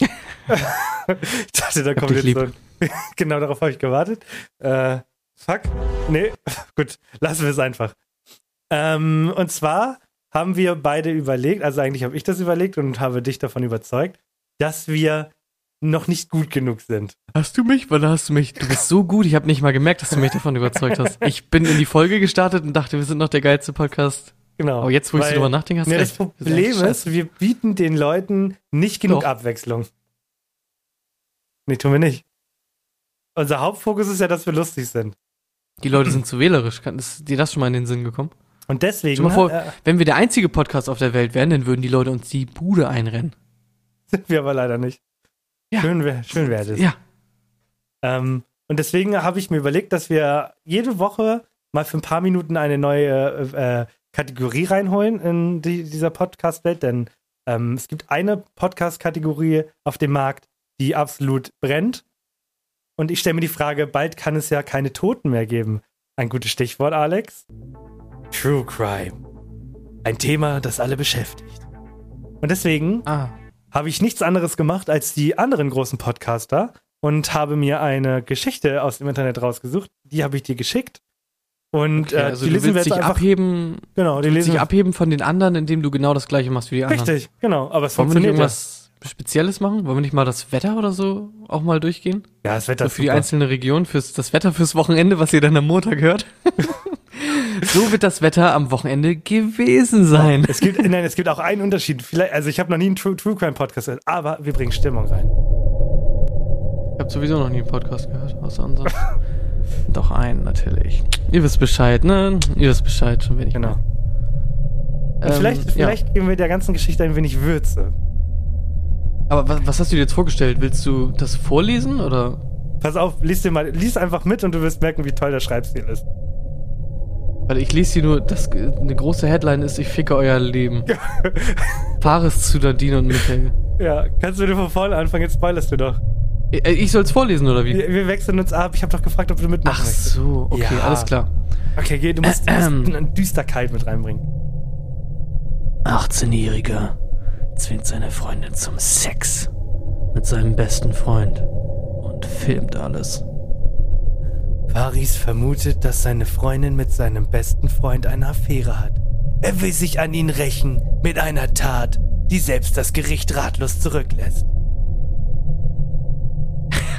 S1: ich dachte, da kommt jetzt so. genau darauf habe ich gewartet. Äh, fuck. Nee, gut, lassen wir es einfach. Ähm, und zwar haben wir beide überlegt, also eigentlich habe ich das überlegt und habe dich davon überzeugt, dass wir noch nicht gut genug sind.
S2: Hast du mich? Wann hast du mich? Du bist so gut, ich habe nicht mal gemerkt, dass du mich davon überzeugt hast. Ich bin in die Folge gestartet und dachte, wir sind noch der geilste Podcast.
S1: Genau.
S2: Aber jetzt, wo ich so drüber nachdenke, hast du
S1: Ja, das
S2: recht.
S1: Problem
S2: scheiße.
S1: ist, wir bieten den Leuten nicht genug
S2: Doch.
S1: Abwechslung. Nee, tun wir nicht. Unser Hauptfokus ist ja, dass wir lustig sind.
S2: Die Leute sind zu wählerisch. Ist dir das schon mal in den Sinn gekommen?
S1: Und deswegen
S2: Stell mal vor,
S1: äh,
S2: wenn wir der einzige Podcast auf der Welt wären, dann würden die Leute uns die Bude einrennen.
S1: sind wir aber leider nicht.
S2: Ja.
S1: Schön wäre schön wär das.
S2: Ja.
S1: Ähm, und deswegen habe ich mir überlegt, dass wir jede Woche mal für ein paar Minuten eine neue äh, äh, Kategorie reinholen in die, dieser Podcast-Welt, denn ähm, es gibt eine Podcast-Kategorie auf dem Markt, die absolut brennt. Und ich stelle mir die Frage, bald kann es ja keine Toten mehr geben. Ein gutes Stichwort, Alex. True Crime. Ein Thema, das alle beschäftigt. Und deswegen
S2: Ah.
S1: Habe ich nichts anderes gemacht als die anderen großen Podcaster und habe mir eine Geschichte aus dem Internet rausgesucht. Die habe ich dir geschickt. Und
S2: Okay,
S1: äh,
S2: also
S1: die lesen wir jetzt einfach.
S2: abheben,
S1: Genau, die lesen
S2: dich
S1: wir.
S2: abheben von den anderen, indem du genau das gleiche machst wie die anderen.
S1: Richtig, genau. Aber es
S2: Wollen wir nicht
S1: funktioniert ja.
S2: irgendwas Spezielles machen? Wollen wir nicht mal das Wetter oder so auch mal durchgehen?
S1: Ja, das Wetter
S2: So für die
S1: super.
S2: einzelne Region, fürs das Wetter fürs Wochenende, was ihr dann am Montag hört. so wird das Wetter am Wochenende gewesen sein.
S1: Es gibt, nein, es gibt auch einen Unterschied. Vielleicht, also ich habe noch nie einen True, True Crime Podcast gehört, aber wir bringen Stimmung rein.
S2: Ich habe sowieso noch nie einen Podcast gehört, außer unseren. Doch einen, natürlich. Ihr wisst Bescheid, ne? Ihr wisst Bescheid, schon wenig.
S1: Genau.
S2: Ähm,
S1: vielleicht,
S2: ja.
S1: vielleicht geben wir der ganzen Geschichte ein wenig Würze.
S2: Aber was, was hast du dir jetzt vorgestellt? Willst du das vorlesen oder?
S1: Pass auf, lies dir mal, lies einfach mit und du wirst merken, wie toll der Schreibstil ist.
S2: Weil ich lese hier nur, das, eine große Headline ist, ich ficke euer Leben. Fares zu Nadine und Michael.
S1: Ja, kannst du dir von vorne anfangen, jetzt spoilerst du doch.
S2: Ich, ich soll's vorlesen, oder wie?
S1: Wir, wir wechseln uns ab. Ich habe doch gefragt, ob du mitmachen
S2: Ach
S1: möchtest.
S2: so, okay,
S1: Ja.
S2: alles klar.
S1: Okay, geh, du musst, du musst eine Düsterkeit mit reinbringen.
S2: 18-Jähriger zwingt seine Freundin zum Sex mit seinem besten Freund und filmt alles.
S1: Faris vermutet, dass seine Freundin mit seinem besten Freund eine Affäre hat. Er will sich an ihn rächen mit einer Tat, die selbst das Gericht ratlos zurücklässt.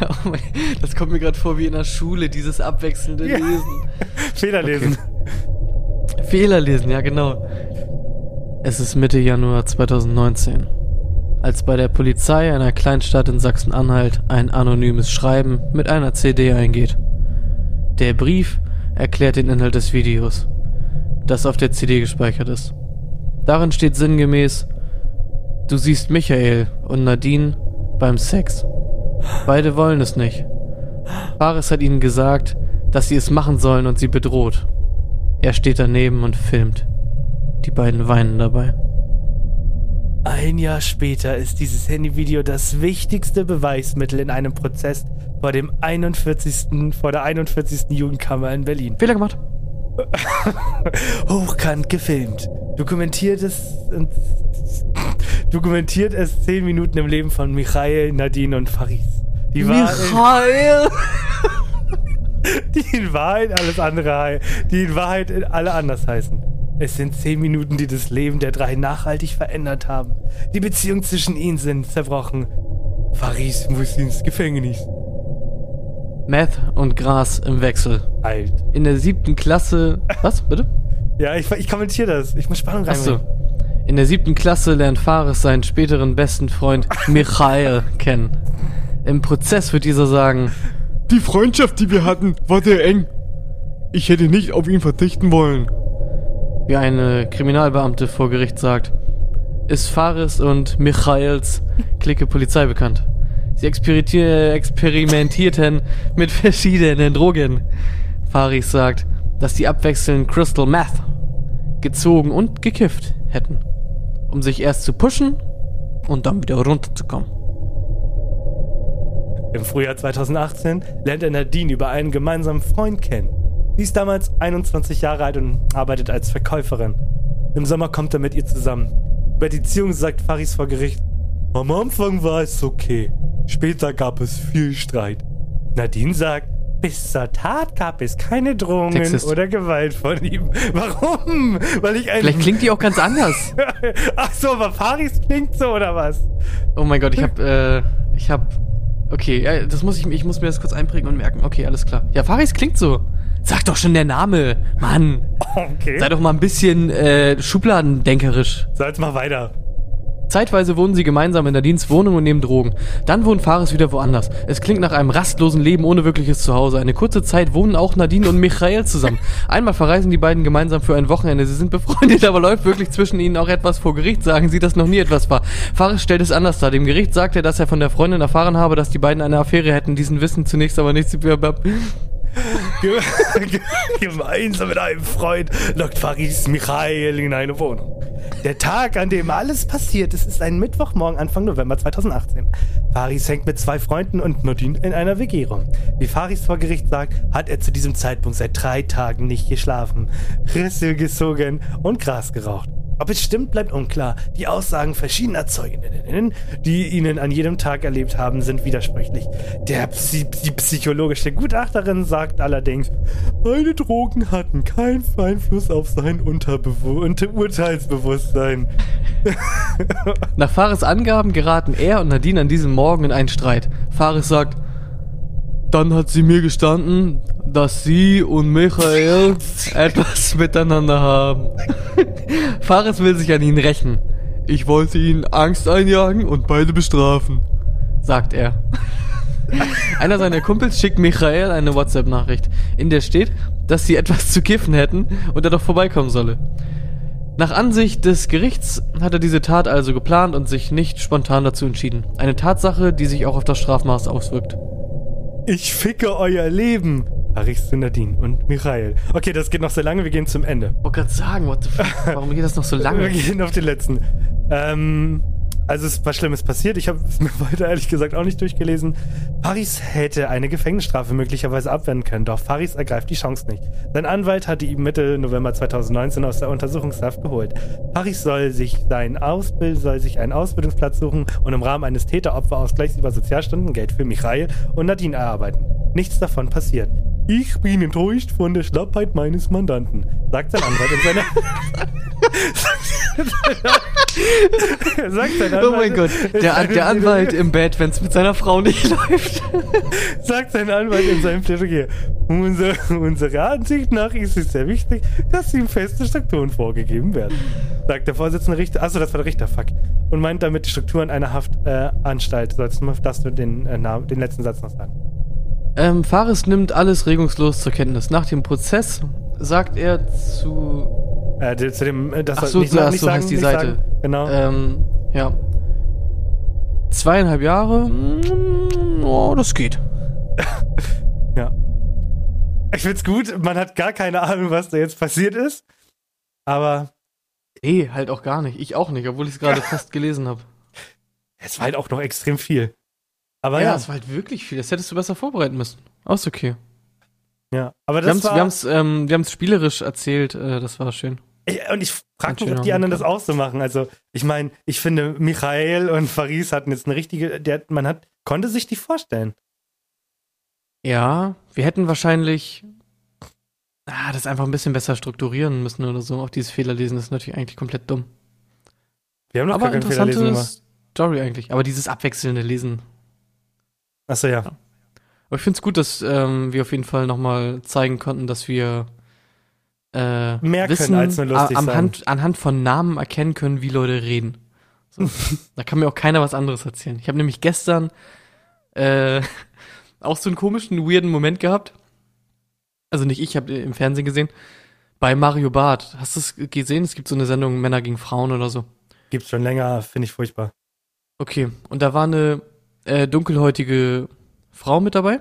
S2: Oh mein, das kommt mir gerade vor wie in der Schule, dieses abwechselnde
S1: Ja.
S2: Lesen.
S1: Fehler lesen.
S2: Fehler lesen, ja genau. Es ist Mitte Januar 2019. Als bei der Polizei einer Kleinstadt in Sachsen-Anhalt ein anonymes Schreiben mit einer CD eingeht. Der Brief erklärt den Inhalt des Videos, das auf der CD gespeichert ist. Darin steht sinngemäß, du siehst Michael und Nadine beim Sex. Beide wollen es nicht. Fares hat ihnen gesagt, dass sie es machen sollen und sie bedroht. Er steht daneben und filmt. Die beiden weinen dabei.
S1: Ein Jahr später ist dieses Handyvideo das wichtigste Beweismittel in einem Prozess vor dem 41. vor der 41. Jugendkammer in Berlin.
S2: Fehler gemacht.
S1: Hochkant gefilmt. Dokumentiert es dokumentiert es zehn Minuten im Leben von Michael, Nadine und Faris. Die
S2: Michael!
S1: die in Wahrheit alles andere, die in Wahrheit alle anders heißen. Es sind zehn Minuten, die das Leben der drei nachhaltig verändert haben. Die Beziehungen zwischen ihnen sind zerbrochen. Faris muss ins Gefängnis.
S2: Meth und Gras im Wechsel.
S1: Alt.
S2: In der siebten Klasse. Was, bitte?
S1: Ja, ich, ich kommentiere das. Ich muss Spannung
S2: Achso.
S1: reinbringen.
S2: In der siebten Klasse lernt Fares seinen späteren besten Freund Michael kennen. Im Prozess wird dieser sagen,
S4: Die Freundschaft, die wir hatten, war sehr eng. Ich hätte nicht auf ihn verzichten wollen.
S2: Wie eine Kriminalbeamte vor Gericht sagt, ist Fares und Michaels Clique Polizei bekannt. Sie experimentier- experimentierten mit verschiedenen Drogen. Faris sagt, dass sie abwechselnd Crystal Meth gezogen und gekifft hätten, um sich erst zu pushen und dann wieder runterzukommen.
S1: Im Frühjahr 2018 lernt er Nadine über einen gemeinsamen Freund kennen. Sie ist damals 21 Jahre alt und arbeitet als Verkäuferin. Im Sommer kommt er mit ihr zusammen. Über die Beziehung sagt Faris vor Gericht, am Anfang war es okay, später gab es viel Streit. Nadine sagt, bis zur Tat gab es keine Drohungen
S2: Sexist.
S1: oder Gewalt von ihm. Warum? Weil ich ein...
S2: Vielleicht klingt die auch ganz anders.
S1: Ach so, aber Faris klingt so oder was?
S2: Oh mein Gott, ich hab, äh, ich hab, okay, das muss ich, ich muss mir das kurz einprägen und merken. Okay, alles klar. Ja, Faris klingt so. Sag doch schon der Name, Mann.
S1: Okay.
S2: Sei doch mal ein bisschen äh, schubladendenkerisch.
S1: So, jetzt mal weiter.
S2: Zeitweise wohnen sie gemeinsam in Nadines Wohnung und nehmen Drogen. Dann wohnt Fares wieder woanders. Es klingt nach einem rastlosen Leben ohne wirkliches Zuhause. Eine kurze Zeit wohnen auch Nadine und Michael zusammen. Einmal verreisen die beiden gemeinsam für ein Wochenende. Sie sind befreundet, aber läuft wirklich zwischen ihnen auch etwas vor Gericht, sagen sie, dass noch nie etwas war. Fares stellt es anders dar. Dem Gericht sagt er, dass er von der Freundin erfahren habe, dass die beiden eine Affäre hätten. Diesen wissen zunächst aber nichts
S1: Gemeinsam mit einem Freund lockt Faris Michael in eine Wohnung. Der Tag, an dem alles passiert ist, ist ein Mittwochmorgen Anfang November 2018. Faris hängt mit zwei Freunden und Nadine in einer WG rum. Wie Faris vor Gericht sagt, hat er zu diesem Zeitpunkt seit drei Tagen nicht geschlafen, Risse gezogen und Gras geraucht. Ob es stimmt, bleibt unklar. Die Aussagen verschiedener Zeuginnen, die ihnen an jedem Tag erlebt haben, sind widersprüchlich. Der Psy die psychologische Gutachterin sagt allerdings, meine Drogen hatten keinen Einfluss auf sein Unterbewu Unter Urteilsbewusstsein.
S2: Nach Fares Angaben geraten er und Nadine an diesem Morgen in einen Streit. Fares sagt, dann hat sie mir gestanden, dass sie und Michael etwas miteinander haben. Fares will sich an ihn rächen. Ich wollte ihnen Angst einjagen und beide bestrafen, sagt er. Einer seiner Kumpels schickt Michael eine WhatsApp-Nachricht, in der steht, dass sie etwas zu kiffen hätten und er doch vorbeikommen solle. Nach Ansicht des Gerichts hat er diese Tat also geplant und sich nicht spontan dazu entschieden. Eine Tatsache, die sich auch auf das Strafmaß auswirkt.
S1: Ich ficke euer Leben. Zu Nadine und Michael. Okay, das geht noch so lange, wir gehen zum Ende.
S2: Ich wollte gerade sagen, what the fuck, warum geht das noch so
S1: Wir
S2: lange?
S1: gehen auf den letzten. Ähm, Also es war Schlimmes passiert. Ich habe es mir weiter ehrlich gesagt auch nicht durchgelesen. Paris hätte eine Gefängnisstrafe möglicherweise abwenden können, doch Faris ergreift die Chance nicht. Sein Anwalt hatte ihn Mitte November 2019 aus der Untersuchungshaft geholt. Paris soll sich, sein Ausbild, soll sich einen Ausbildungsplatz suchen und im Rahmen eines Täter-Opfer-Ausgleichs über Sozialstunden Geld für Michael und Nadine erarbeiten. Nichts davon passiert. Ich bin enttäuscht von der Schlappheit meines Mandanten, sagt sein Anwalt in seiner. sagt sein Anwalt,
S2: Oh mein Gott, der, der Anwalt im Bett, wenn es mit seiner Frau nicht läuft.
S1: sagt sein Anwalt in seinem Plädoyer. Unser, unserer Ansicht nach ist es sehr wichtig, dass ihm feste Strukturen vorgegeben werden. Sagt der Vorsitzende Richter. Achso, das war der Richter, fuck. Und meint damit die Strukturen einer Haftanstalt. Äh. Sollst du du den, äh, den letzten Satz noch sagen?
S2: Ähm, Fares nimmt alles regungslos zur Kenntnis. Nach dem Prozess sagt er zu.
S1: Äh, zu dem, äh, das
S2: Ach so,
S1: nicht,
S2: so- ach
S1: nicht
S2: so
S1: sagen,
S2: heißt die Seite.
S1: Sagen. Genau.
S2: Ähm, ja. Zweieinhalb Jahre. mm, Oh, das geht.
S1: Ja. Ich find's gut, man hat gar keine Ahnung, was da jetzt passiert ist. Aber
S2: Nee, halt auch gar nicht. Ich auch nicht, obwohl ich es gerade fast gelesen habe.
S1: es war halt auch noch extrem viel. Aber
S2: Ja,
S1: ja,
S2: es war halt wirklich viel. Das hättest du besser vorbereiten müssen. Auch ist okay.
S1: ja. Aber
S2: Wir
S1: das
S2: haben's,
S1: war,
S2: wir haben's, ähm, wir haben's spielerisch erzählt. Äh, das war schön.
S1: ich, und ich frage mich, ob die anderen das auch so machen. Also, ich meine, ich finde, Michael und Faris hatten jetzt eine richtige, der, man hat, konnte sich die vorstellen.
S2: Ja, wir hätten wahrscheinlich ah, das einfach ein bisschen besser strukturieren müssen oder so. Auch dieses Fehlerlesen ist natürlich eigentlich komplett dumm.
S1: Wir haben noch
S2: Aber
S1: gar Fehlerlesen gemacht.
S2: Story eigentlich. Aber dieses abwechselnde Lesen.
S1: Achso, ja.
S2: Aber ich finde es gut, dass ähm, wir auf jeden Fall nochmal zeigen konnten, dass wir äh,
S1: Mehr können
S2: wissen,
S1: als nur lustig
S2: am. Hand, anhand von Namen erkennen können, wie Leute reden. So. da kann mir auch keiner was anderes erzählen. Ich habe nämlich gestern äh, auch so einen komischen, weirden Moment gehabt. Also nicht ich, habe im Fernsehen gesehen. Bei Mario Barth. Hast du es gesehen? Es gibt so eine Sendung Männer gegen Frauen oder so.
S1: Gibt's schon länger, finde ich furchtbar.
S2: Okay, und da war eine äh, dunkelhäutige Frau mit dabei.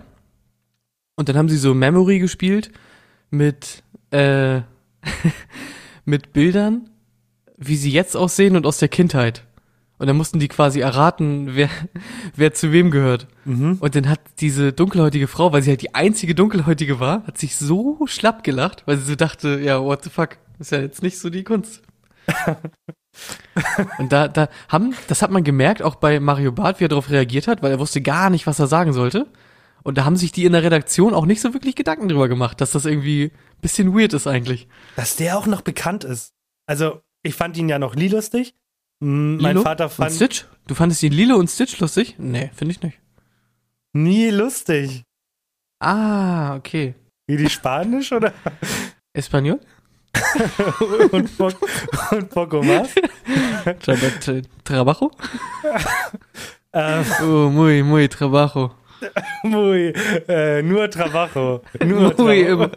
S2: Und dann haben sie so Memory gespielt mit, äh, mit Bildern, wie sie jetzt aussehen und aus der Kindheit. Und dann mussten die quasi erraten, wer, wer zu wem gehört.
S1: Mhm.
S2: Und dann hat diese dunkelhäutige Frau, weil sie halt die einzige dunkelhäutige war, hat sich so schlapp gelacht, weil sie so dachte, ja, what the fuck, ist ja jetzt nicht so die Kunst. Und da, da haben, das hat man gemerkt, auch bei Mario Barth, wie er darauf reagiert hat, weil er wusste gar nicht, was er sagen sollte. Und da haben sich die in der Redaktion auch nicht so wirklich Gedanken drüber gemacht, dass das irgendwie ein bisschen weird ist eigentlich.
S1: Dass der auch noch bekannt ist. Also, ich fand ihn ja noch nie lustig. Mein
S2: Lilo
S1: Vater
S2: und
S1: fand
S2: Stitch? Du fandest ihn Lilo und Stitch lustig? Nee, finde ich nicht.
S1: nie lustig.
S2: Ah, okay.
S1: Wie die Spanisch oder?
S2: Espanol?
S1: Und, und Poco?
S2: Tra- tra- Trabajo?
S1: Ähm,
S2: Oh, muy, muy trabajo.
S1: muy, äh, nur Trabajo. Nur
S2: Muy,
S1: Trabajo.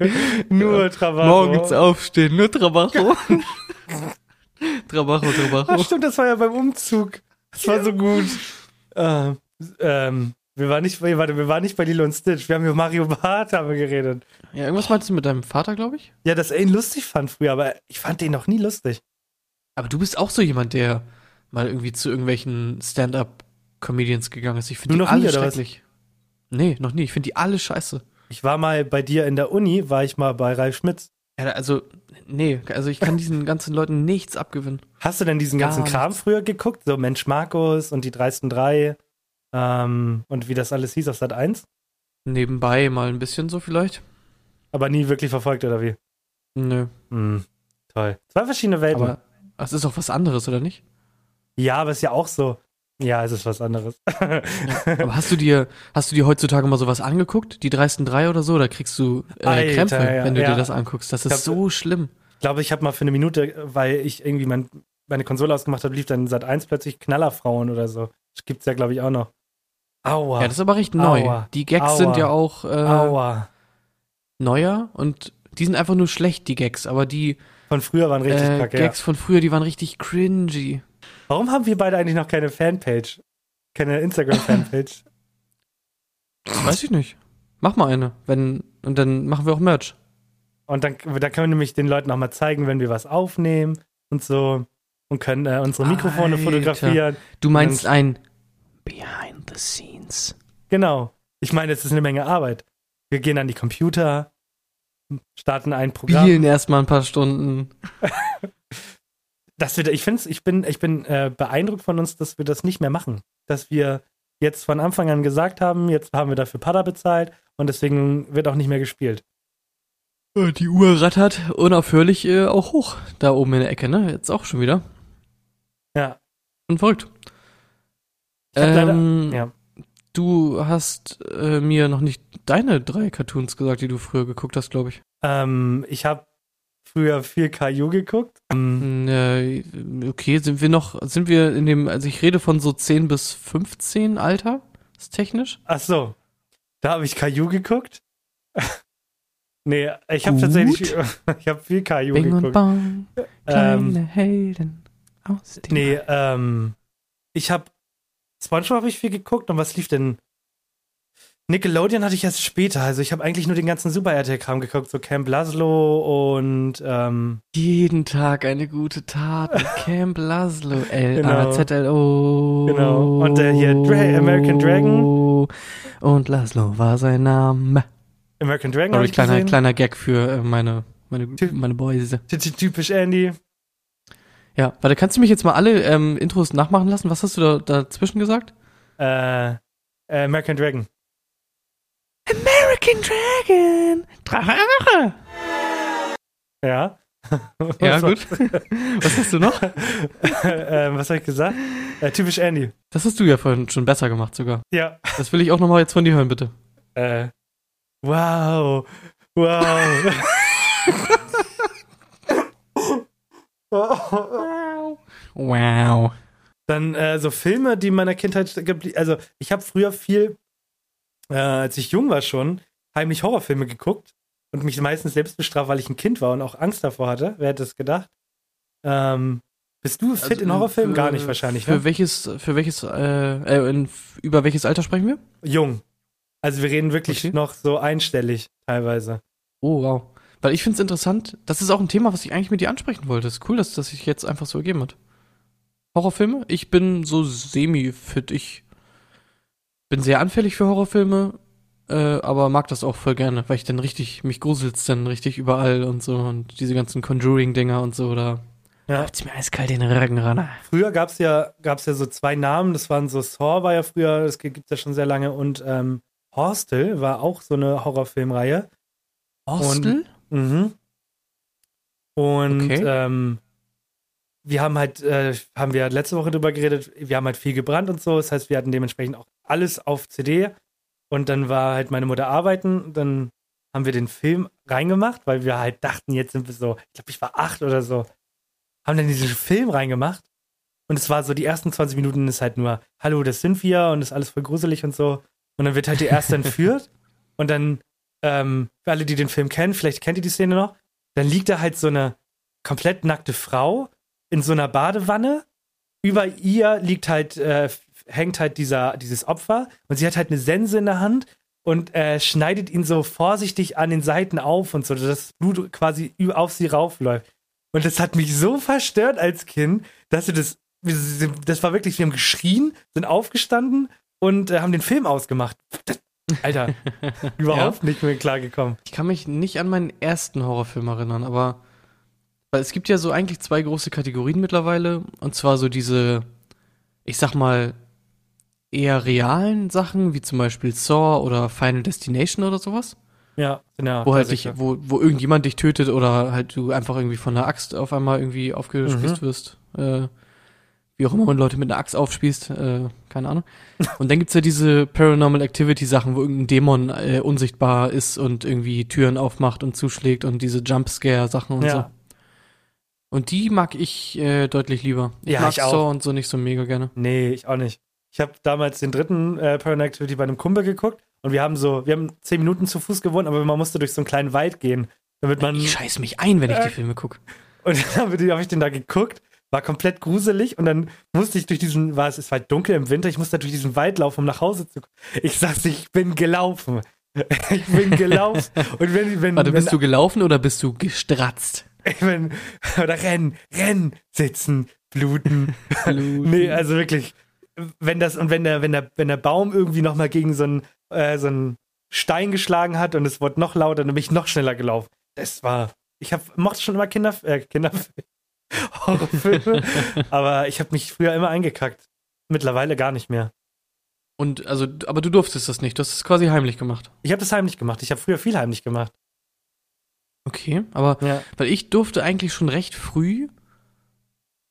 S1: Nur Trabajo.
S2: Morgens aufstehen, nur Trabajo. Trabajo,
S1: Ach,
S2: Trabajo.
S1: stimmt, das war ja beim Umzug. Das war so gut. Ähm, ähm, wir waren nicht bei, warte, wir waren nicht bei Lilo und Stitch. Wir haben über Mario Barth haben wir geredet.
S2: Ja, irgendwas meintest du mit deinem Vater, glaube ich?
S1: Ja, dass er ihn lustig fand früher, aber ich fand den noch nie lustig.
S2: Aber du bist auch so jemand, der mal irgendwie zu irgendwelchen Stand-up-Comedians gegangen ist. Ich finde die
S1: noch nie,
S2: alle
S1: was?
S2: schrecklich. Nee, noch nie. Ich finde die alle scheiße.
S1: Ich war mal bei dir in der Uni, war ich mal bei Ralf Schmitz.
S2: Ja, also, nee, also ich kann diesen ganzen Leuten nichts abgewinnen.
S1: Hast du denn diesen
S2: Gar
S1: ganzen Kram
S2: nichts.
S1: früher geguckt? So Mensch Markus und die dreisten drei ähm, und wie das alles hieß auf Sat 1?
S2: Nebenbei mal ein bisschen so vielleicht.
S1: Aber nie wirklich verfolgt, oder wie?
S2: Nö.
S1: Hm, toll. Zwei verschiedene Welten.
S2: Aber es ist auch was anderes, oder nicht?
S1: ja, aber ist ja auch so. Ja, es ist was anderes.
S2: Aber hast du dir, hast du dir heutzutage mal sowas angeguckt? Die dreisten drei oder so? Da kriegst du äh,
S1: Alter,
S2: Krämpfe,
S1: ja,
S2: wenn du
S1: ja.
S2: dir das anguckst. Das ist
S1: hab-
S2: so schlimm.
S1: Ich glaube, ich habe mal für eine Minute, weil ich irgendwie mein, meine Konsole ausgemacht habe, lief dann Sat 1 plötzlich Knallerfrauen oder so. Das gibt's ja, glaube ich, auch noch. Aua.
S2: Ja, das ist aber recht neu.
S1: Aua.
S2: Die Gags
S1: Aua.
S2: sind ja auch äh, neuer und die sind einfach nur schlecht, die Gags. Aber die
S1: Von früher waren richtig
S2: äh,
S1: kacke.
S2: Gags von früher, die waren richtig cringy.
S1: Ja. Warum haben wir beide eigentlich noch keine Fanpage? Keine Instagram-Fanpage?
S2: Weiß ich nicht. Mach mal eine. Wenn, und dann machen wir auch Merch.
S1: Und dann, dann können wir nämlich den Leuten auch mal zeigen, wenn wir was aufnehmen und so. und können äh, unsere Mikrofone
S2: Alter.
S1: fotografieren.
S2: Du meinst ein Behind the Scenes.
S1: Genau. Ich meine, es ist eine Menge Arbeit. Wir gehen an die Computer, starten ein Programm.
S2: Spielen erstmal ein paar Stunden.
S1: dass wir, ich finde, ich bin, ich bin äh, beeindruckt von uns, dass wir das nicht mehr machen. Dass wir jetzt von Anfang an gesagt haben, jetzt haben wir dafür Pada bezahlt und deswegen wird auch nicht mehr gespielt.
S2: Äh, Die Uhr rattert unaufhörlich äh, auch hoch. Da oben in der Ecke, ne? Jetzt auch schon wieder.
S1: Ja.
S2: Und verrückt.
S1: Leider-
S2: Ähm,
S1: ja.
S2: Du hast äh, mir noch nicht deine drei Cartoons gesagt, die du früher geguckt hast, glaube ich.
S1: Ähm, ich habe früher viel Caillou geguckt. Ähm,
S2: Äh, okay, sind wir noch, sind wir in dem, also ich rede von so 10 bis 15 Alter, ist technisch.
S1: ach so. Da habe ich Caillou geguckt. nee, ich habe tatsächlich, ich habe viel Caillou
S2: Bing und
S1: geguckt.
S2: Bang, kleine
S1: Ähm,
S2: Helden aus dem
S1: nee, ähm, ich habe SpongeBob habe ich viel geguckt und was lief denn? Nickelodeon hatte ich erst später. Also ich habe eigentlich nur den ganzen Super RTL-Kram geguckt, so Camp Laszlo und ähm,
S2: Jeden Tag eine gute Tat Camp Laszlo. L-A-Z-L-O.
S1: Genau. Und, äh, hier Dra American Dragon.
S2: Und Laszlo war sein Name.
S1: American Dragon
S2: Sorry,
S1: ich
S2: kleiner, kleiner Gag für äh, meine, meine, meine Boys.
S1: Ty- ty- Typisch Andy.
S2: Ja, warte, kannst du mich jetzt mal alle ähm, Intros nachmachen lassen? Was hast du da dazwischen gesagt?
S1: Äh, äh, American Dragon.
S2: American Dragon. Drache.
S1: Ja.
S2: Ja, gut. Was hast du noch?
S1: ähm, was habe ich gesagt? Äh, typisch Andy.
S2: Das hast du ja vorhin schon besser gemacht sogar.
S1: Ja.
S2: Das will ich auch nochmal jetzt von dir hören, bitte.
S1: Äh, wow. Wow.
S2: Wow.
S1: Dann äh, so Filme, die in meiner Kindheit geblie- Also ich habe früher viel, äh, als ich jung war schon, heimlich Horrorfilme geguckt und mich meistens selbst bestraft, weil ich ein Kind war und auch Angst davor hatte. Wer hätte es gedacht? Ähm, bist du fit
S2: Also,
S1: in Horrorfilmen?
S2: für-
S1: Gar nicht wahrscheinlich,
S2: Für
S1: ne?
S2: welches, für welches, äh, äh, in, über welches Alter sprechen wir?
S1: Jung. Also wir reden wirklich
S2: Okay.
S1: noch so einstellig teilweise.
S2: Oh, wow. Weil ich finde es interessant, das ist auch ein Thema, was ich eigentlich mit dir ansprechen wollte. Es ist cool, dass das sich jetzt einfach so ergeben hat. Horrorfilme? Ich bin so semi-fit. Ich bin sehr anfällig für Horrorfilme, äh, aber mag das auch voll gerne, weil ich dann richtig, mich gruselt's dann richtig überall und so und diese ganzen Conjuring-Dinger und so, da
S1: Ja.
S2: läuft's mir eiskalt in den Rücken ran.
S1: Früher gab's ja, gab's ja so zwei Namen, das waren so Saw war ja früher, das gibt's ja schon sehr lange und ähm, Hostel war auch so eine Horrorfilmreihe.
S2: Hostel?
S1: Mhm. Und
S2: Okay.
S1: ähm, wir haben halt, äh, haben wir letzte Woche drüber geredet, wir haben halt viel gebrannt und so. Das heißt, wir hatten dementsprechend auch alles auf CD. Und dann war halt meine Mutter arbeiten. Dann haben wir den Film reingemacht, weil wir halt dachten, jetzt sind wir so, ich glaube, ich war acht oder so. Haben dann diesen Film reingemacht. Und es war so, die ersten 20 Minuten ist halt nur, hallo, das sind wir und ist alles voll gruselig und so. Und dann wird halt die erste entführt. Und dann, ähm, für alle, die den Film kennen, vielleicht kennt ihr die Szene noch, dann liegt da halt so eine komplett nackte Frau in so einer Badewanne. Über ihr liegt halt, äh, hängt halt dieser, dieses Opfer und sie hat halt eine Sense in der Hand und äh, schneidet ihn so vorsichtig an den Seiten auf und so, dass das Blut quasi auf sie raufläuft. Und das hat mich so verstört als Kind, dass sie das, das war wirklich, wir haben geschrien, sind aufgestanden und äh, haben den Film ausgemacht. Das, Alter, überhaupt nicht mehr klargekommen.
S2: Ich kann mich nicht an meinen ersten Horrorfilm erinnern, aber weil es gibt ja so eigentlich zwei große Kategorien mittlerweile. Und zwar so diese, ich sag mal, eher realen Sachen, wie zum Beispiel Saw oder Final Destination oder sowas.
S1: Ja, ja.
S2: wo halt dich, wo, wo irgendjemand dich tötet oder halt du einfach irgendwie von einer Axt auf einmal irgendwie aufgespießt
S1: Mhm.
S2: wirst. Äh, wie auch immer man Leute mit einer Axt aufspießt, äh, keine Ahnung. Und dann gibt's ja diese Paranormal Activity Sachen, wo irgendein Dämon äh, unsichtbar ist und irgendwie Türen aufmacht und zuschlägt und diese Jumpscare Sachen und
S1: Ja.
S2: so. Und die mag ich äh, deutlich lieber. Ich
S1: Ja,
S2: mag
S1: ich auch.
S2: Saw und so nicht so mega gerne.
S1: Nee, ich auch nicht. Ich habe damals den dritten äh, Paranormal Activity bei einem Kumpel geguckt und wir haben so, wir haben zehn Minuten zu Fuß gewohnt, aber man musste durch so einen kleinen Wald gehen, damit man.
S2: Ich scheiß mich ein, wenn ich
S1: Äh,
S2: die Filme gucke.
S1: Und dann habe ich, hab ich den da geguckt, war komplett gruselig und dann musste ich durch diesen, war es, es war dunkel im Winter, ich musste durch diesen Wald laufen, um nach Hause zu kommen. Ich sag's, ich bin gelaufen. Ich bin gelaufen. und wenn, wenn,
S2: Warte,
S1: wenn,
S2: bist du gelaufen oder bist du gestratzt?
S1: wenn, oder rennen, rennen, sitzen, Bluten. nee, also wirklich, wenn das, und wenn der, wenn der, wenn der Baum irgendwie nochmal gegen so einen, äh, so einen Stein geschlagen hat und es wurde noch lauter, dann bin ich noch schneller gelaufen. Das war, ich hab, mochte schon immer Kinder, äh, Kinderfilme, Horrorfilme, aber ich habe mich früher immer eingekackt. Mittlerweile gar nicht mehr.
S2: Und also, aber du durftest das nicht. Du hast es quasi heimlich gemacht.
S1: Ich habe das heimlich gemacht. Ich habe früher viel heimlich gemacht.
S2: Okay, aber
S1: Ja.
S2: weil ich durfte eigentlich schon recht früh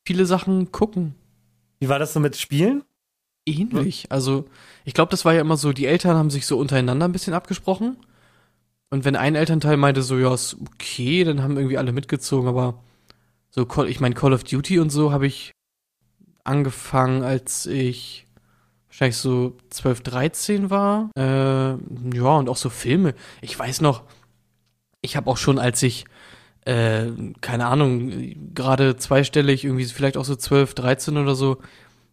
S2: viele Sachen gucken.
S1: Wie war das so mit Spielen?
S2: Ähnlich. Also, ich glaube, das war ja immer so, die Eltern haben sich so untereinander ein bisschen abgesprochen. Und wenn ein Elternteil meinte so, ja, ist okay, dann haben irgendwie alle mitgezogen, aber so, ich meine, Call of Duty und so habe ich angefangen, als ich wahrscheinlich so 12, 13 war. Äh, ja, und auch so Filme. Ich weiß noch, ich habe auch schon, als ich, äh, keine Ahnung, gerade zweistellig, irgendwie vielleicht auch so 12, 13 oder so,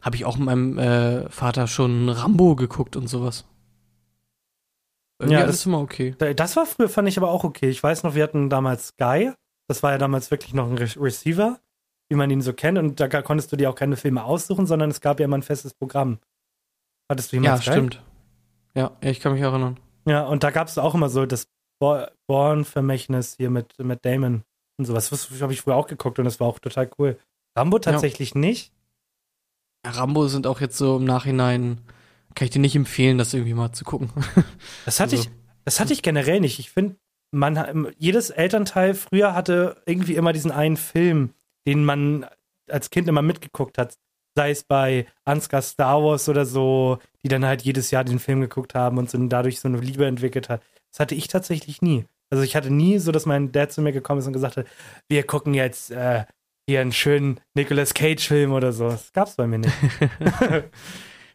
S2: habe ich auch mit meinem äh, Vater schon Rambo geguckt und sowas. Irgendwie
S1: Ja, das-
S2: immer okay.
S1: Das war früher, fand ich aber auch okay. Ich weiß noch, wir hatten damals Sky. Das war ja damals wirklich noch ein Re Receiver, wie man ihn so kennt. Und da konntest du dir auch keine Filme aussuchen, sondern es gab ja immer ein festes Programm. Hattest du
S2: Ja,
S1: jemals Sky?
S2: stimmt. Ja, ja, ich kann mich erinnern.
S1: Ja, und da gab es auch immer so das Bo- Born-Vermächtnis hier mit, mit Damon und sowas. Das habe ich früher auch geguckt und das war auch total cool. Rambo tatsächlich nicht.
S2: Ja, Rambo sind auch jetzt so im Nachhinein, kann ich dir nicht empfehlen, das irgendwie mal zu gucken.
S1: Das hatte
S2: Also-
S1: ich, das hatte ich generell nicht. Ich finde, man jedes Elternteil früher hatte irgendwie immer diesen einen Film, den man als Kind immer mitgeguckt hat. Sei es bei Ansgar Star Wars oder so, die dann halt jedes Jahr den Film geguckt haben und so dadurch so eine Liebe entwickelt hat. Das hatte ich tatsächlich nie. Also ich hatte nie so, dass mein Dad zu mir gekommen ist und gesagt hat, wir gucken jetzt äh, hier einen schönen Nicolas Cage-Film oder so. Das gab's bei mir nicht.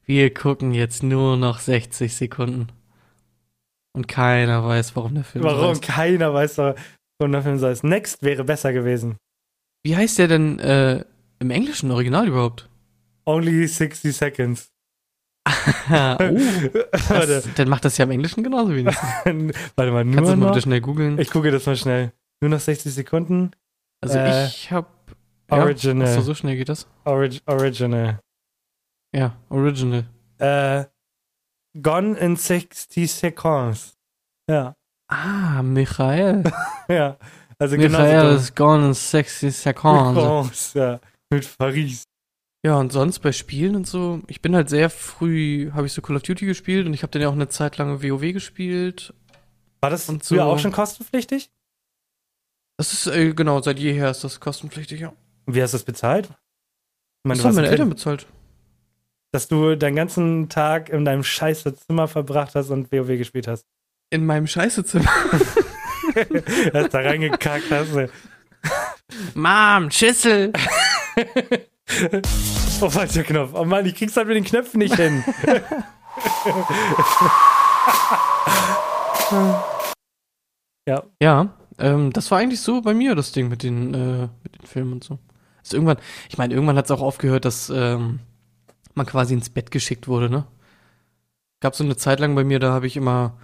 S2: Wir gucken jetzt nur noch 60 Sekunden. Und keiner weiß, warum der Film so
S1: Warum?
S2: heißt.
S1: Keiner weiß warum der Film so ist. Next wäre besser gewesen.
S2: Wie heißt der denn äh, im englischen Original überhaupt?
S1: Only 60 seconds.
S2: Ah, oh,
S1: Warte,
S2: das, dann macht das ja im Englischen genauso wenig.
S1: warte mal,
S2: Kannst
S1: nur
S2: du das mal bitte schnell googeln?
S1: ich gucke das mal schnell. Nur noch 60 Sekunden.
S2: Also
S1: äh,
S2: ich hab
S1: Original.
S2: Ja, achso, so schnell geht das?
S1: Orig Original.
S2: Ja, Original.
S1: Äh, gone in 60 seconds. Ja,
S2: Ah, Michael.
S1: ja. Also
S2: Michael
S1: genau
S2: is gone in 60 seconds.
S1: France, ja. Mit Paris.
S2: Ja, und sonst bei Spielen und so, ich bin halt sehr früh, habe ich so Call of Duty gespielt und ich habe dann ja auch eine Zeit lang WoW gespielt.
S1: War das
S2: Und so-
S1: auch schon kostenpflichtig?
S2: Das ist, äh, genau, seit jeher ist das kostenpflichtig, ja.
S1: Und wie hast du das bezahlt? Ich meine,
S2: Das
S1: du
S2: haben meine
S1: ein
S2: Eltern bezahlt.
S1: Dass du deinen ganzen Tag in deinem scheiße Zimmer verbracht hast und WoW gespielt hast.
S2: In meinem Scheißezimmer.
S1: hast da reingekackt hast. du.
S2: Mom, Schüssel.
S1: Oh, falscher Knopf. Oh Mann, ich krieg's halt mit den Knöpfen nicht hin. ja,
S2: Ja, ähm, das war eigentlich so bei mir das Ding mit den, äh, mit den Filmen und so. Also irgendwann, ich meine, irgendwann hat es auch aufgehört, dass ähm, man quasi ins Bett geschickt wurde, ne? Gab so eine Zeit lang bei mir, da habe ich immer,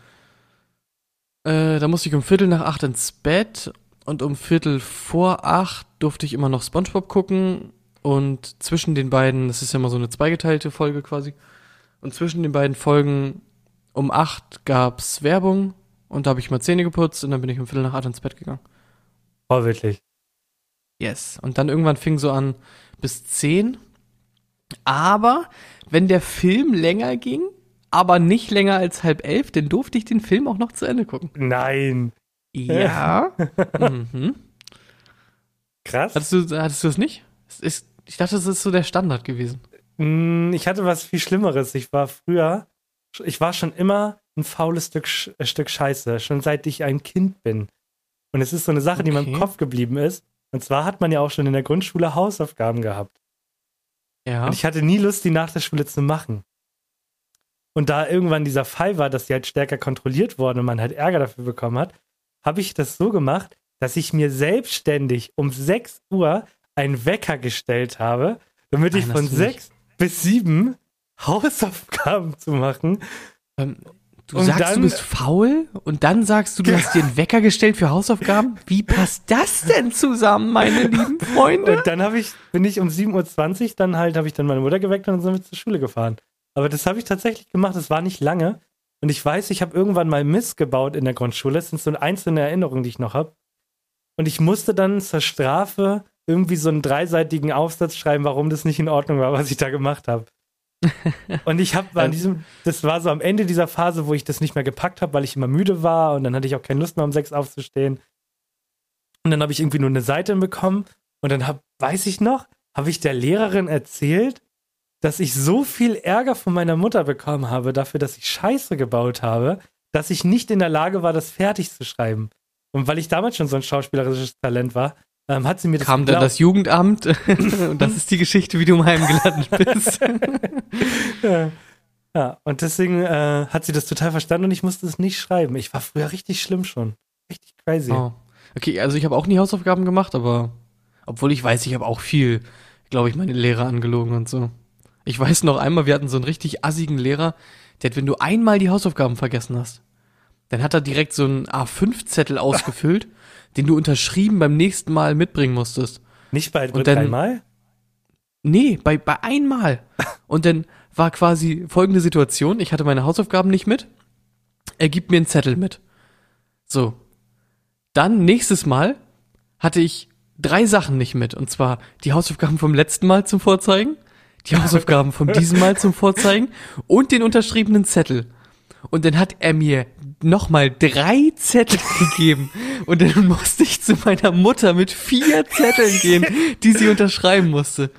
S2: äh, da musste ich um Viertel nach acht ins Bett und um Viertel vor acht durfte ich immer noch SpongeBob gucken und zwischen den beiden, das ist ja immer so eine zweigeteilte Folge quasi, und zwischen den beiden Folgen um acht gab's Werbung und da habe ich mal Zähne geputzt und dann bin ich um Viertel nach acht ins Bett gegangen.
S1: oh, wirklich.
S2: Yes. Und dann irgendwann fing so an bis 10. Aber wenn der Film länger ging, aber nicht länger als halb elf, dann durfte ich den Film auch noch zu Ende gucken.
S1: Nein.
S2: Ja. mhm.
S1: Krass.
S2: Hattest du, hattest du das nicht? Es ist, ich dachte, das ist so der Standard gewesen.
S1: Mm, Ich hatte was viel Schlimmeres. Ich war früher, ich war schon immer ein faules Stück, äh, Stück Scheiße, schon seit ich ein Kind bin. Und es ist so eine Sache, die mir im
S2: Okay.
S1: Kopf geblieben ist. Und zwar hat man ja auch schon in der Grundschule Hausaufgaben gehabt.
S2: Ja.
S1: Und ich hatte nie Lust, die nach der Schule zu machen. Und da irgendwann dieser Fall war, dass die halt stärker kontrolliert wurden und man halt Ärger dafür bekommen hat, habe ich das so gemacht, dass ich mir selbstständig um 6 Uhr einen Wecker gestellt habe, damit ich
S2: Nein,
S1: von
S2: hast du nicht.
S1: 6 bis 7 Hausaufgaben zu machen.
S2: ähm, Du
S1: Und
S2: sagst,
S1: dann-
S2: du bist faul und dann sagst du, du hast dir einen Wecker gestellt für Hausaufgaben? Wie passt das denn zusammen, meine lieben Freunde?
S1: Und dann habe ich, bin ich um 7.20 Uhr, dann halt, habe ich dann meine Mutter geweckt und dann sind wir zur Schule gefahren. Aber das habe ich tatsächlich gemacht, das war nicht lange. Und ich weiß, ich habe irgendwann mal Mist gebaut in der Grundschule. Das sind so einzelne Erinnerungen, die ich noch habe. Und ich musste dann zur Strafe irgendwie so einen dreiseitigen Aufsatz schreiben, warum das nicht in Ordnung war, was ich da gemacht habe. Und ich habe an diesem, das war so am Ende dieser Phase, wo ich das nicht mehr gepackt habe, weil ich immer müde war und dann hatte ich auch keine Lust mehr um sechs aufzustehen. Und dann habe ich irgendwie nur eine Seite bekommen und dann hab, weiß ich noch, habe ich der Lehrerin erzählt, dass ich so viel Ärger von meiner Mutter bekommen habe dafür, dass ich Scheiße gebaut habe, dass ich nicht in der Lage war, das fertig zu schreiben. Und weil ich damals schon so ein schauspielerisches Talent war, ähm, hat sie mir das
S2: Kam dann
S1: geglaubt.
S2: das Jugendamt und das ist die Geschichte, wie du im Heim gelandet bist.
S1: ja. ja, und deswegen äh, hat sie das total verstanden und ich musste es nicht schreiben. Ich war früher richtig schlimm schon. Richtig crazy.
S2: Oh. Okay, also ich habe auch nie Hausaufgaben gemacht, aber obwohl ich weiß, ich habe auch viel, glaube ich, meine Lehrer angelogen und so. Ich weiß noch einmal, wir hatten so einen richtig assigen Lehrer, der hat, wenn du einmal die Hausaufgaben vergessen hast, dann hat er direkt so einen A5-Zettel ausgefüllt, den du unterschrieben beim nächsten Mal mitbringen musstest.
S1: Nicht bei
S2: dann-
S1: dreimal?
S2: Nee, bei, bei einmal. Und dann war quasi folgende Situation. Ich hatte meine Hausaufgaben nicht mit. Er gibt mir einen Zettel mit. So. Dann nächstes Mal hatte ich drei Sachen nicht mit. Und zwar die Hausaufgaben vom letzten Mal zum Vorzeigen, die Hausaufgaben von diesem Mal zum Vorzeigen und den unterschriebenen Zettel. Und dann hat er mir nochmal drei Zettel gegeben. Und dann musste ich zu meiner Mutter mit vier Zetteln gehen, die sie unterschreiben musste.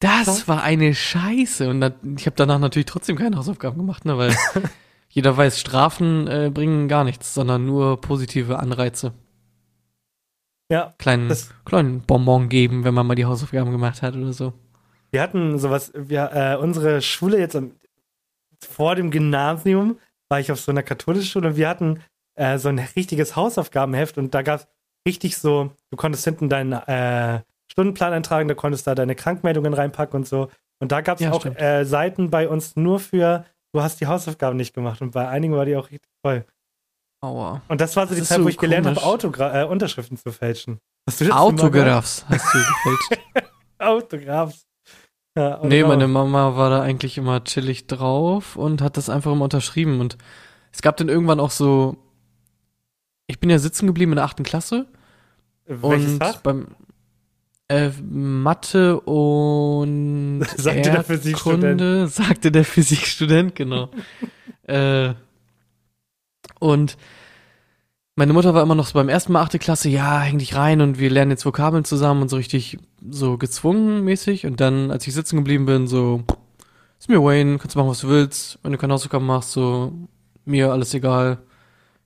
S2: Das war eine Scheiße. Und dann, ich habe danach natürlich trotzdem keine Hausaufgaben gemacht, ne, weil jeder weiß, Strafen äh, bringen gar nichts, sondern nur positive Anreize.
S1: Ja.
S2: Kleinen, kleinen Bonbon geben, wenn man mal die Hausaufgaben gemacht hat oder so.
S1: Wir hatten sowas, wir, äh, unsere Schule jetzt am, vor dem Gymnasium war ich auf so einer katholischen Schule und wir hatten äh, so ein richtiges Hausaufgabenheft und da gab es richtig so, du konntest hinten deinen äh, Stundenplan eintragen, da konntest da deine Krankmeldungen reinpacken und so. Und da gab es
S2: Ja,
S1: auch äh, Seiten bei uns nur für, du hast die Hausaufgaben nicht gemacht und bei einigen war die auch richtig voll.
S2: Aua.
S1: Und das war so
S2: Das
S1: die Zeit,
S2: so
S1: wo ich gelernt habe,
S2: komisch.
S1: Äh, Unterschriften zu fälschen. Hast du das?
S2: Autographs hast du gefälscht.
S1: Autographs. Ja,
S2: Nee, meine Mama war da eigentlich immer chillig drauf und hat das einfach immer unterschrieben. Und es gab dann irgendwann auch so, ich bin ja sitzen geblieben in der achten Klasse
S1: Welches
S2: und
S1: Fach?
S2: beim äh, Mathe und
S1: Sagte der Physikstudent.
S2: Sagte der Physikstudent, genau. äh, und meine Mutter war immer noch so beim ersten Mal achte Klasse, ja, häng dich rein und wir lernen jetzt Vokabeln zusammen und so richtig so gezwungen mäßig. Und dann, als ich sitzen geblieben bin, so, ist mir Wayne, kannst du machen, was du willst. Wenn du keine Hausaufgaben machst, so, mir alles egal.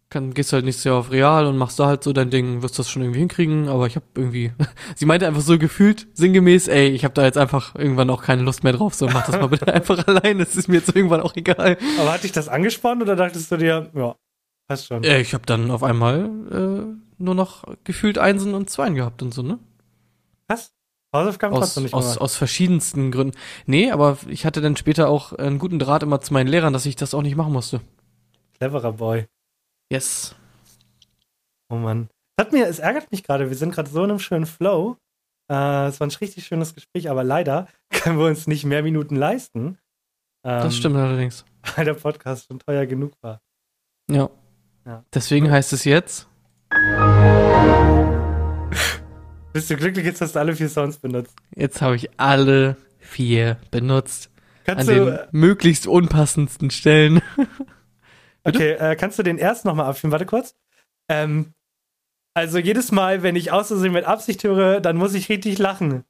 S2: Kann, gehst halt nächstes Jahr auf Real und machst da halt so dein Ding, wirst das schon irgendwie hinkriegen, aber ich habe irgendwie, sie meinte einfach so gefühlt, sinngemäß, ey, ich habe da jetzt einfach irgendwann auch keine Lust mehr drauf, so mach das mal bitte einfach allein, das ist mir jetzt irgendwann auch egal.
S1: Aber hat dich das angespornt oder dachtest du dir, ja, passt schon?
S2: Äh, ich habe dann auf einmal äh, nur noch gefühlt Einsen und Zweien gehabt und so, ne?
S1: Was? Hausaufgaben
S2: Aus,
S1: trotzdem nicht
S2: aus,
S1: gemacht.
S2: aus verschiedensten Gründen. Nee, aber ich hatte dann später auch einen guten Draht immer zu meinen Lehrern, dass ich das auch nicht machen musste.
S1: Cleverer Boy.
S2: Yes.
S1: Oh Mann. Das hat mir, es ärgert mich gerade, wir sind gerade so in einem schönen Flow. Äh, es war ein richtig schönes Gespräch, aber leider können wir uns nicht mehr Minuten leisten. Ähm,
S2: Das stimmt allerdings.
S1: Weil der Podcast schon teuer genug war.
S2: Ja.
S1: Ja.
S2: Deswegen heißt es jetzt.
S1: Bist du glücklich jetzt, dass du alle vier Sounds benutzt?
S2: Jetzt habe ich alle vier benutzt.
S1: Kannst
S2: an
S1: du,
S2: den möglichst unpassendsten Stellen.
S1: Okay, äh, kannst du den erst nochmal abspielen? Warte kurz. Ähm, also jedes Mal, wenn ich aus Versehen mit Absicht höre, dann muss ich richtig lachen.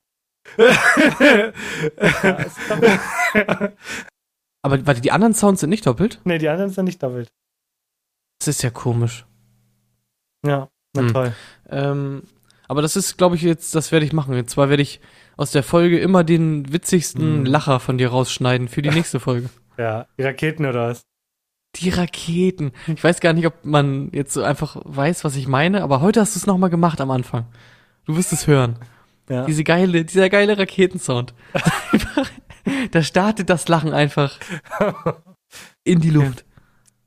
S1: ja.
S2: Aber warte, die anderen Sounds sind nicht doppelt?
S1: nee, die anderen sind nicht doppelt.
S2: Das ist ja komisch.
S1: Ja, na
S2: Hm.
S1: toll.
S2: Ähm, aber das ist, glaube ich, jetzt, das werde ich machen. Und zwar werde ich aus der Folge immer den witzigsten
S1: Hm.
S2: Lacher von dir rausschneiden für die nächste Folge.
S1: Ja, die Raketen oder was?
S2: Die Raketen. Ich weiß gar nicht, ob man jetzt so einfach weiß, was ich meine, aber heute hast du es nochmal gemacht am Anfang. Du wirst es hören.
S1: Ja.
S2: Diese geile, dieser geile Raketensound. Da startet das Lachen einfach in die Luft.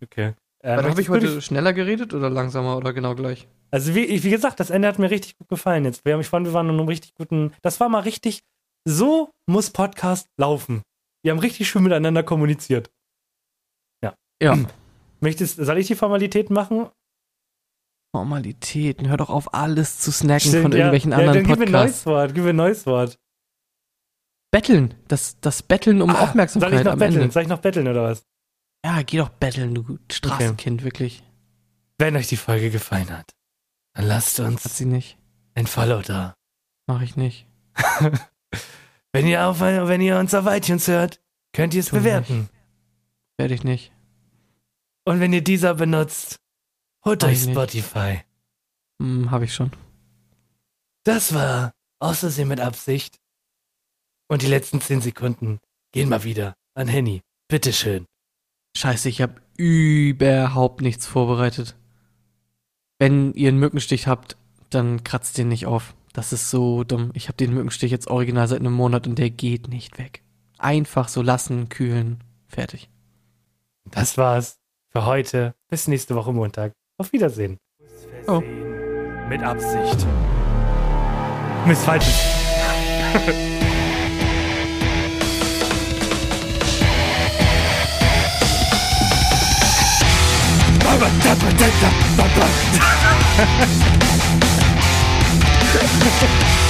S1: Okay. Äh,
S2: Warte, habe ich heute schneller geredet oder langsamer oder genau gleich?
S1: Also wie, wie gesagt, das Ende hat mir richtig gut gefallen jetzt. Wir haben, ich fand, wir waren in einem richtig guten. Das war mal richtig. So muss Podcast laufen. Wir haben richtig schön miteinander kommuniziert.
S2: Ja.
S1: Möchtest, soll ich die Formalitäten machen?
S2: Formalitäten. Hör doch auf, alles zu snacken
S1: Stimmt,
S2: von
S1: ja.
S2: irgendwelchen
S1: ja,
S2: anderen
S1: dann gib mir ein neues
S2: Podcasts.
S1: Wort. Gib mir ein neues Wort.
S2: Betteln. Das, das Betteln um
S1: Ah,
S2: Aufmerksamkeit
S1: Soll ich noch
S2: am
S1: betteln?
S2: Ende.
S1: Soll ich noch betteln oder was?
S2: Ja, geh doch betteln, du Straßenkind, wirklich.
S1: Wenn euch die Folge gefallen hat, dann lasst
S2: Hat
S1: uns
S2: sie nicht.
S1: ein Follow da.
S2: Mach ich nicht.
S1: Wenn ihr, auf, wenn ihr uns auf iTunes hört, könnt ihr es bewerten.
S2: Werde ich nicht.
S1: Und wenn ihr dieser benutzt, holt euch
S2: nicht.
S1: Spotify.
S2: Hm, hab ich schon.
S1: Das war Außersehen mit Absicht. Und die letzten 10 Sekunden gehen mal wieder an Henny. Bitteschön.
S2: Scheiße, ich habe überhaupt nichts vorbereitet. Wenn ihr einen Mückenstich habt, dann kratzt den nicht auf. Das ist so dumm. Ich habe den Mückenstich jetzt original seit einem Monat und der geht nicht weg. Einfach so lassen, kühlen, fertig.
S1: Das war's für heute. Bis nächste Woche Montag. Auf Wiedersehen.
S2: Oh.
S1: Mit Absicht. Miss Ha ha ha!